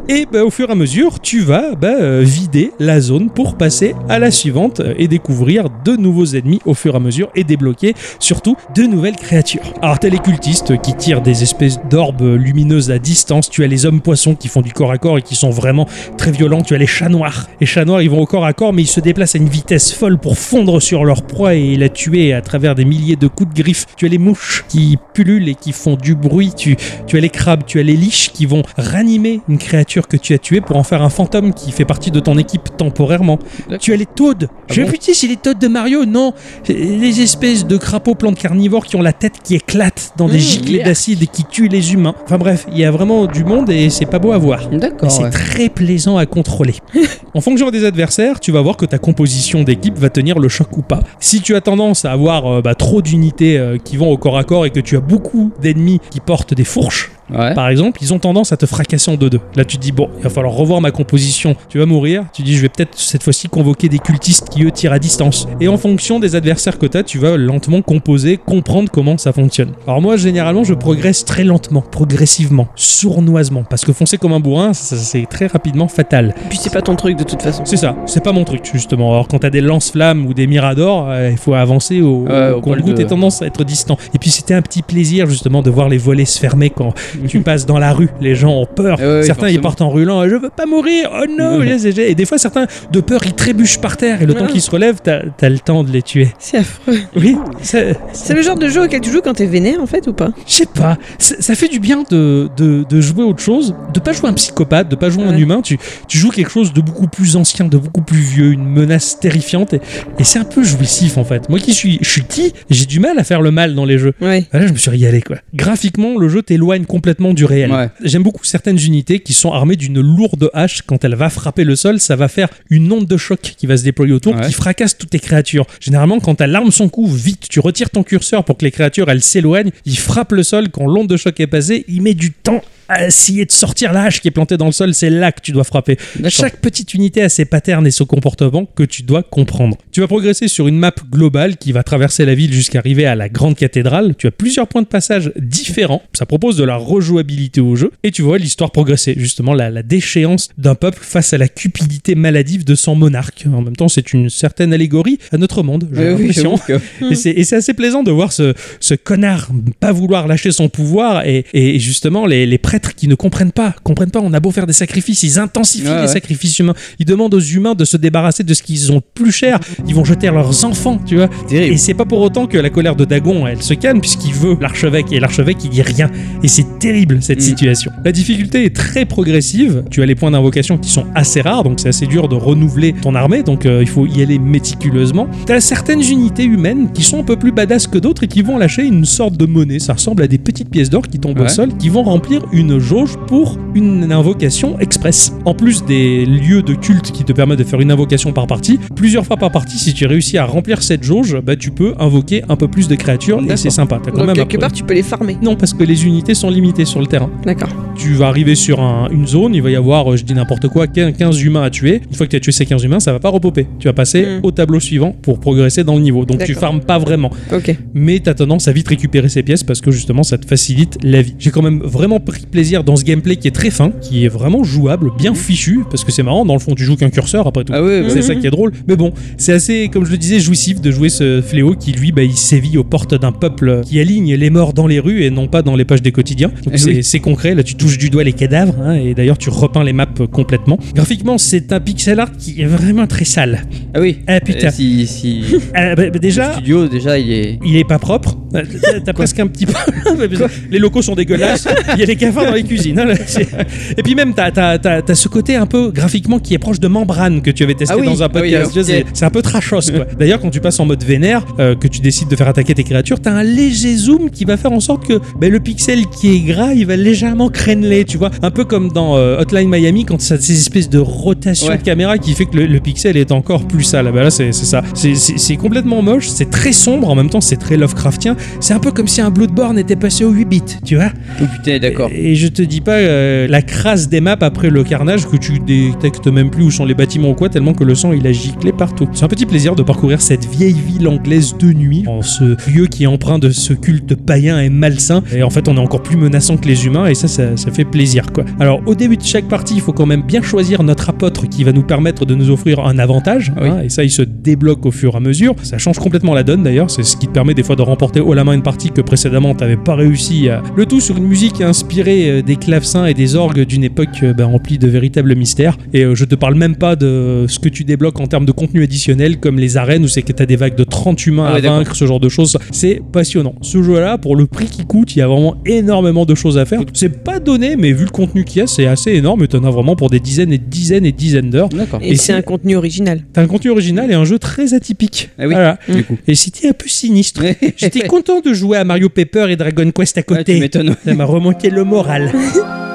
S1: et bah, au fur et à mesure, tu vas bah, euh, vider la zone pour passer à la suivante euh, et découvrir de nouveaux ennemis au fur et à mesure et débloquer surtout de nouvelles créatures. Alors, t'as les cultistes qui tirent des espèces d'orbes lumineuses à distance, tu as les hommes poissons qui font du corps à corps et qui sont vraiment très violents, tu as les chats noirs. Les chats noirs, ils vont au corps à corps, mais ils se déplacent à une vitesse folle pour fondre sur leur proie et la tuer à travers des milliers de coups de griffes. Tu as les mouches qui pullulent et qui font du bruit, tu, tu as les crabes, tu as les liches qui vont ranimer une créature que tu as tuée pour en faire un fantôme qui fait partie de ton équipe temporairement. Tu as les taudes.
S2: Ah
S1: Je
S2: bon
S1: putain, c'est les taudes de Mario Non, les espèces de crapauds plantes carnivores qui ont la tête qui éclate dans des
S3: Mmh,
S1: giclées
S2: yeah.
S1: d'acide et qui tuent les humains. Enfin bref, il y a vraiment du monde et c'est pas beau à voir.
S2: D'accord.
S1: c'est
S2: ouais.
S1: très plaisant à contrôler. en fonction des adversaires, tu vas voir que ta composition d'équipe va tenir le choc ou pas. Si tu as tendance à avoir euh, bah, trop d'unités euh, qui vont au corps à corps et que tu as beaucoup d'ennemis qui portent des fourches,
S2: Ouais.
S1: par exemple, ils ont tendance à te fracasser en 2-2. Là, tu te dis, bon, il va falloir revoir ma composition. Tu vas mourir. Tu dis, je vais peut-être cette fois-ci convoquer des cultistes qui, eux, tirent à distance. Et en fonction des adversaires que tu as, tu vas lentement composer, comprendre comment ça fonctionne. Alors, moi, généralement, je progresse très lentement, progressivement, sournoisement. Parce que foncer comme un bourrin, c'est très rapidement fatal.
S3: Puis c'est pas ton truc de toute façon.
S1: C'est ça, c'est pas mon truc, justement. Alors, quand t'as des lance-flammes ou des miradors, euh, il faut avancer au,
S2: Ouais,
S1: au
S2: au de-
S1: et tendance à être distant. Et puis, c'était un petit plaisir, justement, de voir les volets se fermer quand tu passes dans la rue. Les gens ont peur.
S2: Ouais, ouais,
S1: certains, ils partent en hurlant Je veux pas mourir Oh non Et des fois, certains, de peur, ils trébuchent par terre. Et le temps qu'ils se relèvent, t'as as le temps de les tuer.
S3: C'est affreux.
S1: Oui, c'est-
S3: le genre de jeu auquel tu joues quand t'es vénère en fait ou pas?
S1: Je sais pas, ça fait du bien de, de, de jouer autre chose, de pas jouer un psychopathe, de pas jouer un humain, tu, tu joues quelque chose de beaucoup plus ancien, de beaucoup plus vieux, une menace terrifiante, et, et c'est un peu jouissif en fait. Moi qui suis, je suis petit, j'ai du mal à faire le mal dans les jeux.
S3: Ouais.
S1: Là, je me suis régalé quoi. Graphiquement, le jeu t'éloigne complètement du réel.
S2: Ouais.
S1: J'aime beaucoup certaines unités qui sont armées d'une lourde hache. Quand elle va frapper le sol, ça va faire une onde de choc qui va se déployer autour,
S2: Ouais.
S1: qui fracasse toutes tes créatures. Généralement, quand ta larme son coup, vite, tu retires ton curseur pour que les créatures elles s'éloignent. Il frappe le sol quand l'onde de choc est passée. Il met du temps essayer de sortir la hache qui est plantée dans le sol. C'est là que tu dois frapper. Chaque petite unité a ses patterns et son comportement que tu dois comprendre. Tu vas progresser sur une map globale qui va traverser la ville jusqu'à arriver à la grande cathédrale. Tu as plusieurs points de passage différents. Ça propose de la rejouabilité au jeu. Et tu vois l'histoire progresser. Justement, la, la déchéance d'un peuple face à la cupidité maladive de son monarque. En même temps, c'est une certaine allégorie à notre monde. J'ai l'impression.
S2: que-
S1: Et c'est, et c'est assez plaisant de voir ce, ce connard pas vouloir lâcher son pouvoir et, et justement les, les prêtres qui ne comprennent pas, comprennent pas. On a beau faire des sacrifices, ils intensifient
S2: Ouais,
S1: les sacrifices humains. Ils demandent aux humains de se débarrasser de ce qu'ils ont plus cher. Ils vont jeter leurs enfants, tu vois.
S2: Terrible.
S1: Et c'est pas pour autant que la colère de Dagon, elle se calme, puisqu'il veut l'archevêque, et l'archevêque, il dit rien. Et c'est terrible, cette
S2: Mm.
S1: situation. La difficulté est très progressive. Tu as les points d'invocation qui sont assez rares, donc c'est assez dur de renouveler ton armée, donc euh, il faut y aller méticuleusement. Tu as certaines unités humaines qui sont un peu plus badass que d'autres et qui vont lâcher une sorte de monnaie. Ça ressemble à des petites pièces d'or qui tombent au sol, qui vont remplir une jauge pour une invocation express. En plus des lieux de culte qui te permettent de faire une invocation par partie, plusieurs fois par partie, si tu réussis à remplir cette jauge, bah, tu peux invoquer un peu plus de créatures et c'est sympa. T'as quand
S3: Donc
S1: même
S3: quelque part, tu peux les farmer.
S1: Non, parce que les unités sont limitées sur le terrain.
S3: D'accord.
S1: Tu vas arriver sur un- une zone, il va y avoir, euh, je dis n'importe quoi, 15 15 humains à tuer. Une fois que tu as tué ces 15 humains, ça va pas repoper. Tu vas passer
S3: Mm.
S1: au tableau suivant pour progresser dans le niveau. Donc tu farmes pas vraiment.
S3: Ok.
S1: Mais tu as tendance à vite récupérer ces pièces parce que justement ça te facilite la vie. J'ai quand même vraiment pris plaisir dans ce gameplay qui est très fin, qui est vraiment jouable, bien fichu, parce que c'est marrant, dans le fond tu joues qu'un curseur après tout.
S2: Ah ouais,
S1: C'est
S2: ouais.
S1: ça qui est drôle. Mais bon, c'est assez, comme je le disais, jouissif de jouer ce fléau qui, lui, bah, il sévit aux portes d'un peuple qui aligne les morts dans les rues et non pas dans les pages des quotidiens. Donc
S2: Eh
S1: c'est
S2: oui.
S1: c'est concret. Là, tu touches du doigt les cadavres hein, et d'ailleurs, tu repeins les maps complètement. Graphiquement, c'est un pixel art qui est vraiment très sale.
S2: Ah oui.
S1: Ah putain.
S2: Euh, si, si...
S1: Ah, bah, bah,
S2: Le
S1: déjà.
S2: studio, déjà, il est.
S1: Il est pas propre. T'as t'as presque un petit peu. les locaux sont dégueulasses. Il y a des cafards dans les cuisines. hein, Et puis même, t'as as, ce côté un peu graphiquement qui est proche de membrane que tu avais testé
S2: Ah oui,
S1: dans un
S2: ah oui,
S1: podcast. c'est- un peu trashos. D'ailleurs, quand tu passes en mode vénère, euh, que tu décides de faire attaquer tes créatures, t'as un léger zoom qui va faire en sorte que ben, le pixel qui est gras, il va légèrement créneler, tu vois. Un peu comme dans euh, Hotline Miami quand ça ces espèces de rotation
S2: Ouais.
S1: de caméra qui fait que le, le pixel est encore plus sale. Ben là, c'est ça. C'est complètement moche, c'est très sombre, en même temps, c'est très Lovecraftien. C'est un peu comme si un Bloodborne était passé au 8 bits, tu vois.
S2: Oh putain, d'accord.
S1: Et je te dis pas euh, la crasse des maps après le carnage que tu détectes même plus où sont les bâtiments ou quoi, tellement que le sang il a giclé partout. C'est un petit plaisir de parcourir cette vieille ville anglaise de nuit, en ce lieu qui est empreint de ce culte païen et malsain. Et en fait, on est encore plus menaçant que les humains, et ça, ça, ça fait plaisir quoi. Alors, au début de chaque partie, il faut quand même bien choisir notre apôtre qui va nous permettre de nous offrir un avantage,
S2: Oui.
S1: hein, et ça, il se débloque au fur et à mesure. Ça change complètement la donne d'ailleurs, c'est ce qui te permet des fois de remporter haut la main une partie que précédemment t'avais pas réussi à. Le tout sur une musique inspirée euh, des clavecins et des orgues d'une époque euh, bah, remplie de véritables mystères. Et euh, je te parle même pas de ce que tu débloques en termes de contenu additionnel, comme les arènes où c'est que t'as des vagues de 30 humains
S2: Ah
S1: à vaincre, ce genre de choses. C'est passionnant. Ce jeu-là, pour le prix qu'il coûte, il y a vraiment énormément de choses à faire. C'est pas donné, mais vu le contenu qu'il y a, c'est assez énorme et t'en as vraiment pour des dizaines et dizaines et dizaines d'heures.
S3: Et,
S1: Et
S3: c'est un contenu original.
S1: T'as un contenu original et un jeu très atypique.
S2: Ah oui,
S1: Voilà.
S2: du coup.
S1: Et c'était un peu sinistre. J'étais content de jouer à Mario Paper et Dragon Quest à
S2: tu
S1: côté.
S2: m'étonnes.
S1: Ça m'a remonté le moral. ojalá.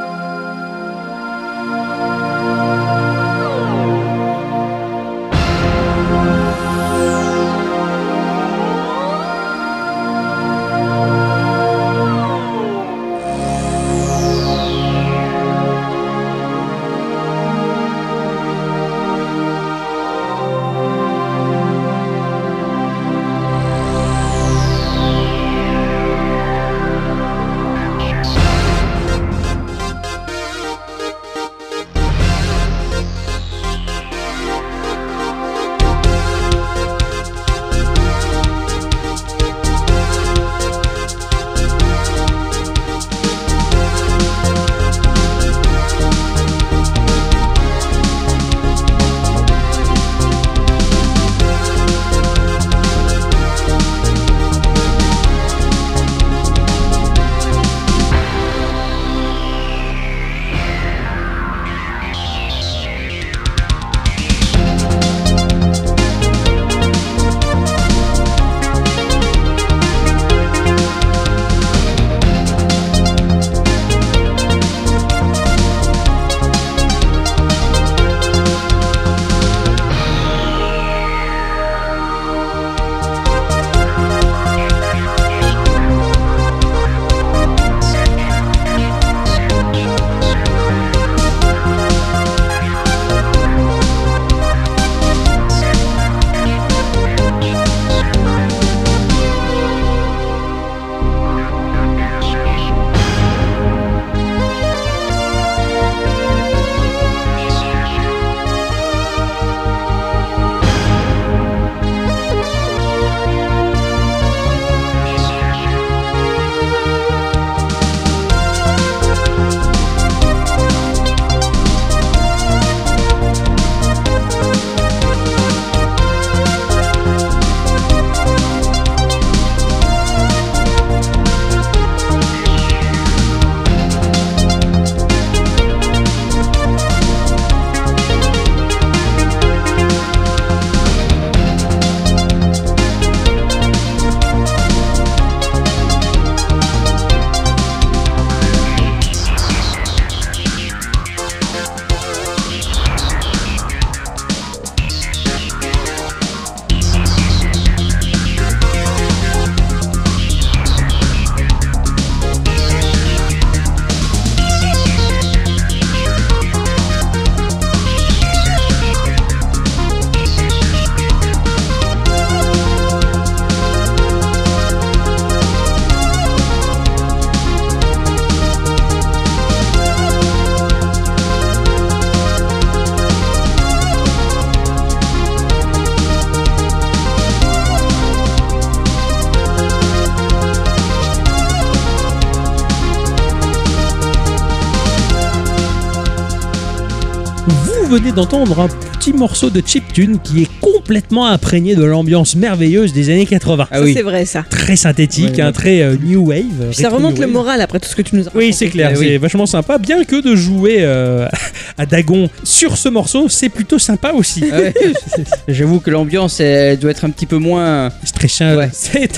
S1: venez d'entendre un petit morceau de chiptune qui est complètement imprégné de l'ambiance merveilleuse des années 80.
S2: Ah oui.
S3: c'est vrai, ça.
S1: Très synthétique,
S2: Ouais,
S1: un
S2: ouais.
S1: très euh, new wave.
S3: Puis ça remonte le moral après tout ce que tu nous as
S1: Oui, c'est clair,
S2: Eh oui.
S1: c'est vachement sympa. Bien que de jouer euh, à Dagon sur ce morceau, c'est plutôt sympa aussi.
S2: Ah ouais. J'avoue que l'ambiance elle doit être un petit peu moins.
S1: C'est.
S2: Ouais.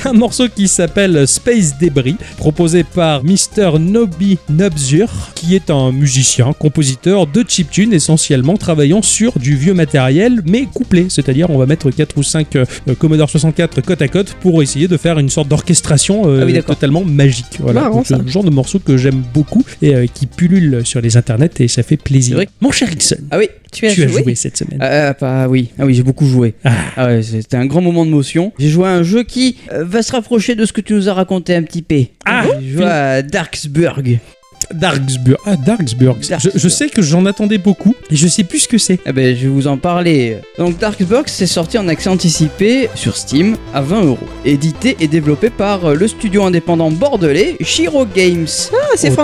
S1: Un morceau qui s'appelle Space Debris, proposé par Mr. Nobi Nubzur, qui est un musicien, compositeur de chiptune, essentiellement travaillant sur du vieux matériel, mais couplé. C'est-à-dire, on va mettre 4 ou 5 Commodore 64 côte à côte pour essayer de faire une sorte d'orchestration euh,
S2: Ah oui,
S1: totalement magique. Voilà.
S3: Marrant,
S1: Donc,
S3: ça.
S1: le genre de morceau que j'aime beaucoup et euh, qui pullule sur les internets et ça fait plaisir. Mon cher Ixon,
S2: Ah oui.
S3: Tu as
S1: tu as
S3: joué,
S1: cette semaine.
S2: Ah, ah, oui. Ah oui, j'ai beaucoup joué.
S1: Ah.
S2: Ah ouais, c'était un grand moment de motion. J'ai joué un jeu qui euh, va se rapprocher de ce que tu nous as raconté un petit peu.
S1: Ah,
S2: J'ai joué à Darksburg.
S1: Darksburg. Ah, Darksburg. Je,
S2: Darksburg.
S1: je sais que j'en attendais beaucoup et je sais plus ce que c'est.
S2: Eh ben, je vais vous en parler. Donc, Darksburg, c'est sorti en accès anticipé sur Steam à 20 euros. Édité et développé par euh, le studio indépendant bordelais Shiro Games.
S3: Ah, c'est
S1: Oh,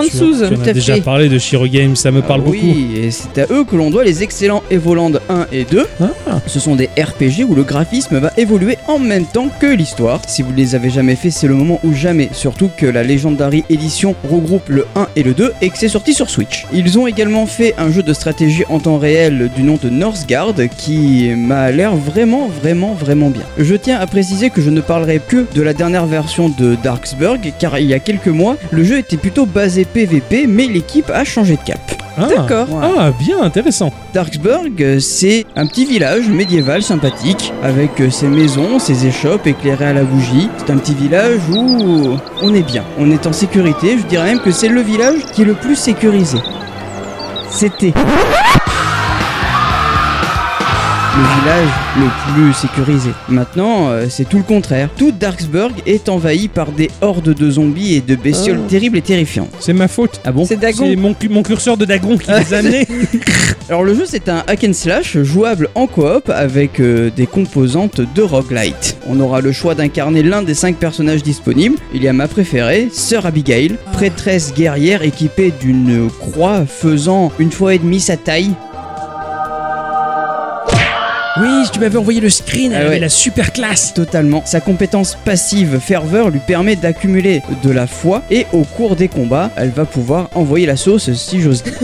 S2: Tout
S1: as
S2: à
S1: déjà
S2: fait.
S1: parlé de Shiro Games, ça me parle
S2: Ah
S1: beaucoup.
S2: Oui, et c'est à eux que l'on doit les excellents Evoland 1 et 2.
S1: Ah,
S2: Ce sont des RPG où le graphisme va évoluer en même temps que l'histoire. Si vous ne les avez jamais fait, c'est le moment ou jamais. Surtout que la Legendary Edition regroupe le 1 et le 2 et que c'est sorti sur Switch. Ils ont également fait un jeu de stratégie en temps réel du nom de Northgard qui m'a l'air vraiment, vraiment, vraiment bien. Je tiens à préciser que je ne parlerai que de la dernière version de Darksburg car il y a quelques mois, le jeu était plutôt basé PVP mais l'équipe a changé de cap.
S1: ah,
S3: D'accord.
S1: Ah, bien intéressant.
S2: Darksburg, c'est un petit village médiéval sympathique, avec ses maisons, ses échoppes éclairées à la bougie. C'est un petit village où on est bien, on est en sécurité. Je dirais même que c'est le village qui est le plus sécurisé. C'était le village le plus sécurisé. Maintenant, euh, c'est tout le contraire. Tout Darksburg est envahi par des hordes de zombies et de bestioles
S3: Oh.
S2: terribles et terrifiantes.
S1: C'est ma faute.
S2: Ah bon
S3: C'est Dagon.
S1: C'est mon, cu- mon curseur de Dagon qui les a amenés.
S2: Alors le jeu c'est un hack and slash jouable en coop avec euh, des composantes de roguelite. On aura le choix d'incarner l'un des cinq personnages disponibles. Il y a ma préférée, Sœur Abigail, prêtresse guerrière équipée d'une croix faisant une fois et demie sa taille.
S1: Oui, tu m'avais envoyé le screen, elle
S2: Ah ouais.
S1: avait la super classe.
S2: Totalement. Sa compétence passive ferveur lui permet d'accumuler de la foi et au cours des combats, elle va pouvoir envoyer la sauce si j'ose dire.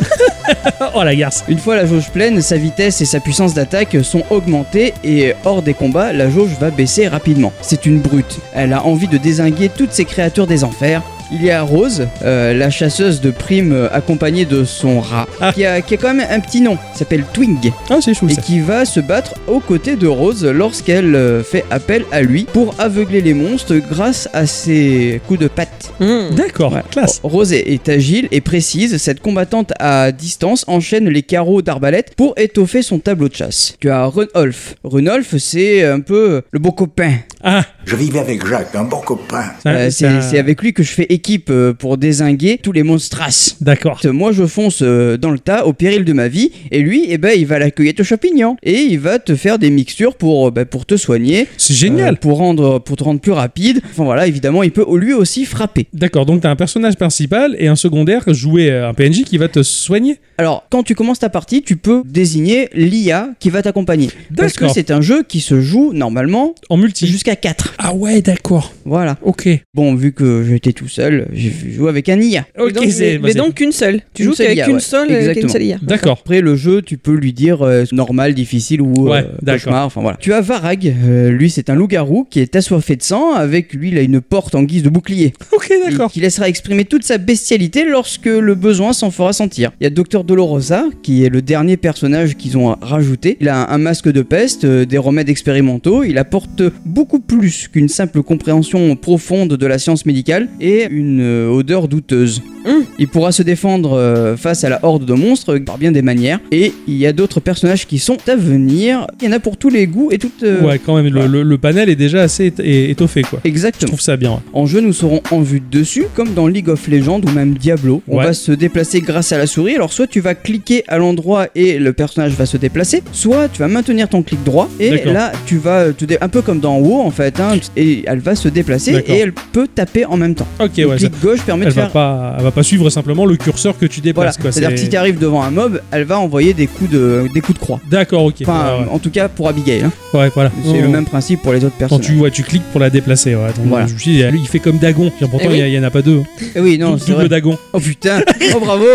S1: Oh la garce.
S2: Une fois la jauge pleine, sa vitesse et sa puissance d'attaque sont augmentées et hors des combats, la jauge va baisser rapidement. C'est une brute. Elle a envie de désinguer toutes ces créatures des enfers. Il y a Rose, euh, la chasseuse de primes euh, accompagnée de son rat,
S1: Ah.
S2: qui, a, qui a quand même un petit nom, s'appelle Twing,
S1: Ah, c'est chou
S2: et
S1: ça.
S2: qui va se battre aux côtés de Rose lorsqu'elle euh, fait appel à lui pour aveugler les monstres grâce à ses coups de patte.
S3: Hmm.
S1: D'accord,
S2: Ouais.
S1: classe.
S2: Rose est- est agile et précise. Cette combattante à distance enchaîne les carreaux d'arbalète pour étoffer son tableau de chasse. Tu as Runolf. Runolf, c'est un peu le beau copain.
S1: Ah,
S5: Je vivais avec Jacques, un bon copain.
S2: Euh, c'est avec lui que je fais équipe euh, pour désinguer tous les monstras.
S1: D'accord.
S2: Moi, je fonce euh, dans le tas au péril de ma vie, et lui, eh ben, il va l'accueillir au champignon et il va te faire des mixtures pour, ben, pour te soigner,
S1: C'est génial.
S2: euh, pour rendre, pour te rendre plus rapide. Enfin voilà, évidemment, il peut lui aussi frapper.
S1: D'accord, donc t'as un personnage principal et un secondaire joué un PNJ qui va te soigner.
S2: Alors, quand tu commences ta partie, tu peux désigner l'IA qui va t'accompagner. Parce que c'est un jeu qui se joue normalement
S1: En multi.
S2: jusqu'à 4.
S1: Ah ouais, d'accord.
S2: Voilà.
S1: Ok.
S2: Bon, vu que j'étais tout seul, j'ai joué avec un IA.
S3: Mais
S1: Ok,
S3: donc,
S1: c'est.
S3: mais, donc qu'une seule. Tu
S2: Une
S3: joues
S2: seule
S3: qu'avec
S2: IA,
S3: une
S2: ouais.
S3: seule, une IA.
S1: D'accord.
S2: Après, le jeu, tu peux lui dire euh, normal, difficile ou
S1: Ouais,
S2: euh, cauchemar. Enfin voilà. Tu as Varag. euh, lui, c'est un loup-garou qui est assoiffé de sang. Avec lui, il a une porte en guise de bouclier.
S1: Ok, d'accord.
S2: qui laissera exprimer toute sa bestialité lorsque le besoin s'en fera sentir. Il y a Docteur Dolorosa, qui est le dernier personnage qu'ils ont rajouté. Il a un, un masque de peste, euh, des remèdes expérimentaux, il apporte beaucoup plus qu'une simple compréhension profonde de la science médicale et une euh, odeur douteuse.
S3: Hum.
S2: Il pourra se défendre euh, face à la horde de monstres par bien des manières. Et il y a d'autres personnages qui sont à venir. Il y en a pour tous les goûts et toutes... euh,
S1: Ouais, quand même, le,
S2: voilà.
S1: le- le panel est déjà assez é- étoffé, quoi. Je
S2: Exactement.
S1: trouve ça bien. ouais.
S2: En jeu, nous serons en vue de dessus, comme dans League of Legends ou même Diablo. On
S1: Ouais.
S2: va se déplacer grâce à la souris. Alors, soit tu vas cliquer à l'endroit et le personnage va se déplacer, soit tu vas maintenir ton clic droit et
S1: D'accord.
S2: là, tu vas te dé- un peu comme dans WoW en fait. hein, et elle va se déplacer et elle peut taper en même temps.
S1: Ok,
S2: le
S1: ouais. ça-
S2: clic gauche permet
S1: Elle
S2: de
S1: va,
S2: faire.
S1: pas, elle va pas suivre simplement le curseur que tu déplaces.
S2: c'est-à-dire si tu arrives devant un mob, elle va envoyer des coups de, des coups de croix.
S1: D'accord, ok.
S2: Enfin,
S1: ouais,
S2: en tout cas pour Abigail. hein.
S1: ouais. Voilà.
S2: C'est le
S1: non.
S2: même principe pour les autres
S1: Quand
S2: personnages.
S1: tu, ouais, tu cliques pour la déplacer. Ouais. Donc,
S2: Voilà.
S1: Je me suis dit, lui, il fait comme Dagon. Tiens, Pourtant,
S2: Eh
S1: il y, en a pas deux. hein.
S2: Eh oui, non, c'est.
S1: Dagon.
S2: Oh putain, oh bravo,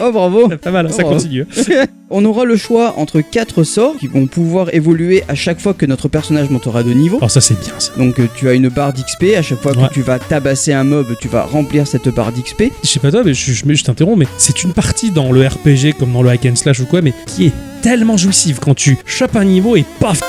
S2: oh bravo.
S1: Pas mal, hein, ça
S2: Oh.
S1: continue.
S2: On aura le choix entre quatre sorts qui vont pouvoir évoluer à chaque fois que notre personnage montera de niveau.
S1: Alors, ça, c'est bien ça.
S2: Donc euh, tu as une barre d'XP, à chaque fois
S1: Ouais.
S2: que tu vas tabasser un mob, tu vas remplir cette barre d'XP.
S1: Je sais pas toi, mais je, je- mais je t'interromps, mais c'est une partie dans le RPG comme dans le hack and slash ou quoi, mais qui est tellement jouissive quand tu chopes un niveau et paf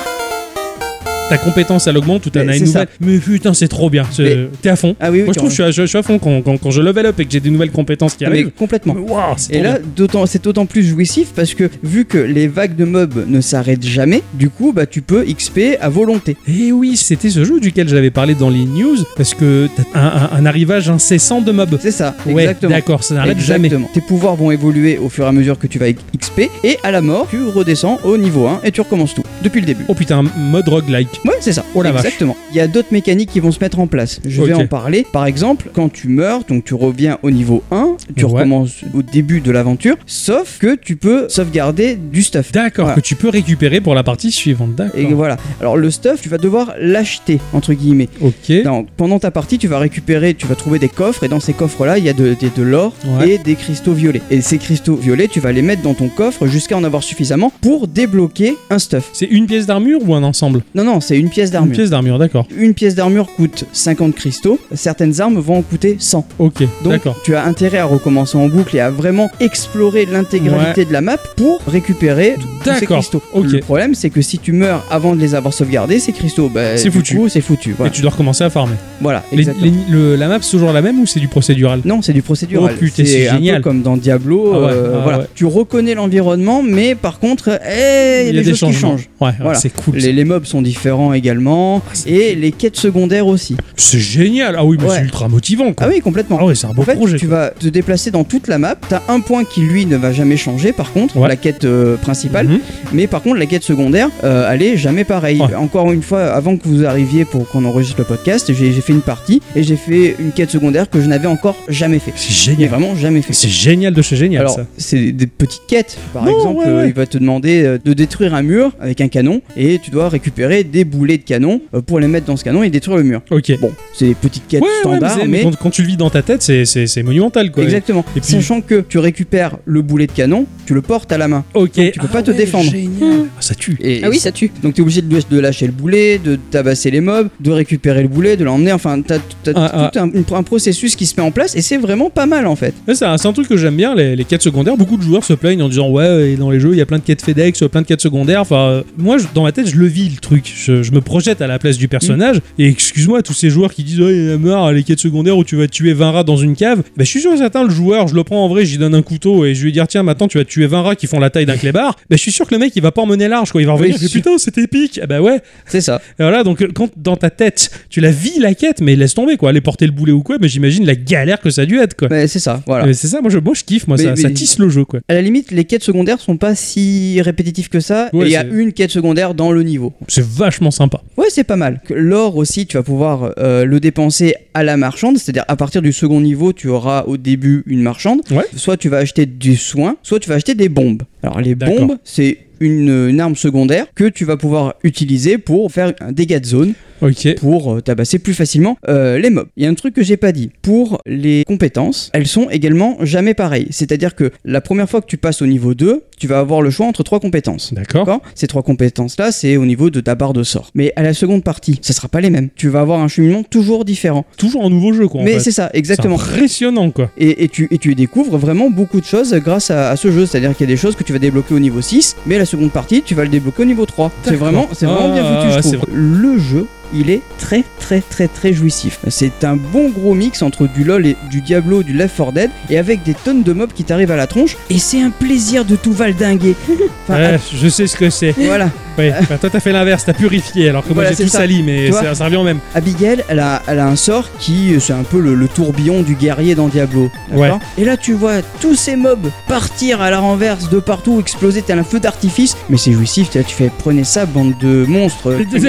S1: ta compétence elle augmente ou t'en
S2: Mais
S1: as une
S2: ça.
S1: nouvelle. Mais putain, c'est trop bien. C'est-
S2: Mais-
S1: T'es à fond.
S2: Ah oui, oui,
S1: Moi je trouve que je suis, à, je suis à fond quand, quand, quand je level up et que j'ai des nouvelles compétences qui
S2: Ah, mais
S1: arrivent.
S2: complètement.
S1: Waouh, c'est
S2: Et là, d'autant, c'est d'autant plus jouissif parce que vu que les vagues de mobs ne s'arrêtent jamais, du coup, bah tu peux XP à volonté.
S1: Et oui, c'était ce jeu duquel j'avais parlé dans les news parce que t'as un, un- un arrivage incessant de mobs.
S2: C'est ça,
S1: Ouais,
S2: exactement.
S1: d'accord, ça n'arrête jamais.
S2: Exactement. Tes pouvoirs vont évoluer au fur et à mesure que tu vas XP et à la mort, tu redescends au niveau 1 et tu recommences tout depuis le début.
S1: Oh putain, mode roguelike.
S2: Ouais, c'est ça.
S1: Oh la.
S2: Exactement. Il y a d'autres mécaniques qui vont se mettre en place. Je vais en parler. Par exemple, quand tu meurs, donc tu reviens au niveau 1, tu
S1: Ouais.
S2: recommences au début de l'aventure, sauf que tu peux sauvegarder du stuff.
S1: D'accord,
S2: Voilà.
S1: que tu peux récupérer pour la partie suivante. D'accord.
S2: Et voilà. Alors le stuff, tu vas devoir l'acheter entre guillemets.
S1: Ok.
S2: Donc, pendant ta partie, tu vas récupérer, tu vas trouver des coffres et dans ces coffres-là, il y a de, de- de l'or
S1: Ouais.
S2: et des cristaux violets. Et ces cristaux violets, tu vas les mettre dans ton coffre jusqu'à en avoir suffisamment pour débloquer un stuff.
S1: C'est une pièce d'armure ou un ensemble?
S2: Non, non, c'est une pièce
S1: Une
S2: d'armure.
S1: pièce d'armure, d'accord.
S2: Une pièce d'armure coûte 50 cristaux, certaines armes vont en coûter 100.
S1: Ok,
S2: Donc
S1: d'accord.
S2: tu as intérêt à recommencer en boucle et à vraiment explorer l'intégralité de la map pour récupérer tous ces
S1: D'accord,
S2: cristaux.
S1: ok.
S2: Le problème c'est que si tu meurs avant de les avoir sauvegardés, ces cristaux, bah,
S1: C'est foutu.
S2: c'est foutu.
S1: Et tu dois recommencer à farmer.
S2: Voilà,
S1: Les-
S2: exactement.
S1: les- le- la map, c'est toujours la même ou c'est du procédural?
S2: Non, c'est du procédural.
S1: Oh, putain, c'est
S2: un
S1: génial.
S2: peu comme dans Diablo.
S1: Ah ouais,
S2: euh,
S1: ah
S2: voilà.
S1: ouais.
S2: Tu reconnais l'environnement, mais par contre, eh, il y a des, choses qui changent.
S1: Ouais, ouais,
S2: Voilà.
S1: c'est cool.
S2: Les, les mobs sont différents également,
S1: Ah,
S2: et les quêtes secondaires aussi.
S1: C'est génial. Ah oui, mais
S2: Ouais.
S1: c'est ultra motivant. Quoi.
S2: Ah oui, complètement.
S1: Ah ouais, c'est un beau
S2: En fait,
S1: projet.
S2: tu vas te déplacer dans toute la map. T'as un point qui lui ne va jamais changer, par contre,
S1: Ouais.
S2: la quête euh, principale.
S1: Mhm.
S2: Mais par contre, la quête secondaire, euh, elle est jamais pareille.
S1: Ouais.
S2: Encore une fois, avant que vous arriviez pour qu'on enregistre le podcast, j'ai fait une partie et j'ai fait une quête secondaire que je n'avais encore jamais fait.
S1: C'est
S2: Mais
S1: génial.
S2: vraiment jamais fait.
S1: C'est génial de chez génial
S2: Alors,
S1: ça.
S2: c'est des petites quêtes. Par
S1: Non,
S2: exemple,
S1: ouais,
S2: euh,
S1: ouais.
S2: il va te demander euh, de détruire un mur avec un canon et tu dois récupérer des boulets de canon euh, pour les mettre dans ce canon et détruire le mur.
S1: Ok.
S2: Bon, c'est des petites quêtes
S1: Ouais, ouais, mais,
S2: standards, mais.
S1: quand, quand tu le vis dans ta tête, c'est- monumental quoi.
S2: Exactement.
S1: Et puis-
S2: Sachant que tu récupères le boulet de canon, tu le portes à la main.
S1: Ok.
S2: tu peux pas te défendre.
S1: Génial. Ah, ça tue.
S2: Et
S3: Ah oui, ça tue.
S2: Donc tu es obligé de, de lâcher le boulet, de tabasser les mobs, de récupérer le boulet, de l'emmener. Enfin, t'as as
S1: Ah,
S2: tout un, une- un processus qui se met en place et c'est vraiment pas mal en fait.
S1: Ouais, C'est un, truc que j'aime bien, les, les quêtes secondaires. Beaucoup de joueurs se plaignent en disant Ouais, dans les jeux, il y a plein de quêtes FedEx, plein de quêtes secondaires. Enfin, euh, moi, je- dans ma tête, je le vis le truc. Je, je me projette à la place du personnage. Et excuse-moi, tous ces joueurs qui disent Ouais, il y en a marre, les quêtes secondaires où tu vas tuer 20 rats dans une cave. Bah, je suis sûr et certain, le joueur, je le prends en vrai, je lui donne un couteau et je lui dis Tiens, maintenant, tu vas tuer 20 rats qui font la taille d'un clébard. Bah, je suis sûr que le mec, il va pas emmener large, quoi. Il va revenir,
S2: Oui.
S1: Putain, c'était épique. Ah, bah ouais.
S2: C'est ça.
S1: Et voilà, donc euh, quand dans ta tête, tu la vis la quête, mais laisse tomber, quoi. Aller porter le boulet ou quoi, mais j'imagine la galère que ça a dû être, quoi.
S2: Mais c'est ça, voilà.
S1: Mais C'est ça, moi je, moi je kiffe, moi
S2: Mais-
S1: ça, tisse le jeu quoi.
S2: À la limite, les quêtes secondaires sont pas si répétitives que ça. et il y a une quête secondaire dans le niveau.
S1: C'est vachement sympa.
S2: Ouais, c'est pas mal. L'or aussi, tu vas pouvoir euh, le dépenser à la marchande, c'est-à-dire à partir du second niveau, tu auras au début une marchande.
S1: Ouais.
S2: Soit tu vas acheter du soin, soit tu vas acheter des bombes. Alors les bombes, c'est une, une arme secondaire que tu vas pouvoir utiliser pour faire un dégât de zone, pour euh, tabasser plus facilement euh, les mobs. Il y a un truc que j'ai pas dit. Pour les compétences, elles sont également jamais pareilles. C'est-à-dire que la première fois que tu passes au niveau 2, tu vas avoir le choix entre trois compétences.
S1: D'accord.
S2: Ces trois compétences-là, c'est au niveau de ta barre de sort. Mais à la seconde partie, ça sera pas les mêmes. Tu vas avoir un cheminement toujours différent.
S1: Toujours un nouveau jeu quoi. en
S2: Mais c'est ça, exactement.
S1: impressionnant quoi.
S2: Et, et tu, et tu découvres vraiment beaucoup de choses grâce à, à ce jeu. C'est-à-dire qu'il y a des choses que tu vas débloquer au niveau 6, mais la seconde partie, tu vas le débloquer au niveau 3. C'est vraiment, c'est vraiment bien
S1: Ah,
S2: foutu, je
S1: c'est
S2: trouve. Le jeu, il est très, très, très, très jouissif. C'est un bon gros mix entre du LoL et du Diablo, du Left 4 Dead, et avec des tonnes de mobs qui t'arrivent à la tronche. Et c'est un plaisir de tout valdinguer. Enfin,
S1: Ouais, je sais ce que c'est.
S2: voilà.
S1: Ouais, toi t'as fait l'inverse, t'as purifié, alors que moi
S2: Voilà,
S1: j'ai tout
S2: ça.
S1: sali, mais ça, ça revient au même.
S2: Abigail, elle a, elle a un sort qui, c'est un peu le, le tourbillon du guerrier dans Diablo. Et là, tu vois tous ces mobs partir à la renverse de partout, exploser, t'as un feu d'artifice. Mais c'est jouissif, tu vois, tu fais prenez ça, bande de monstres. tu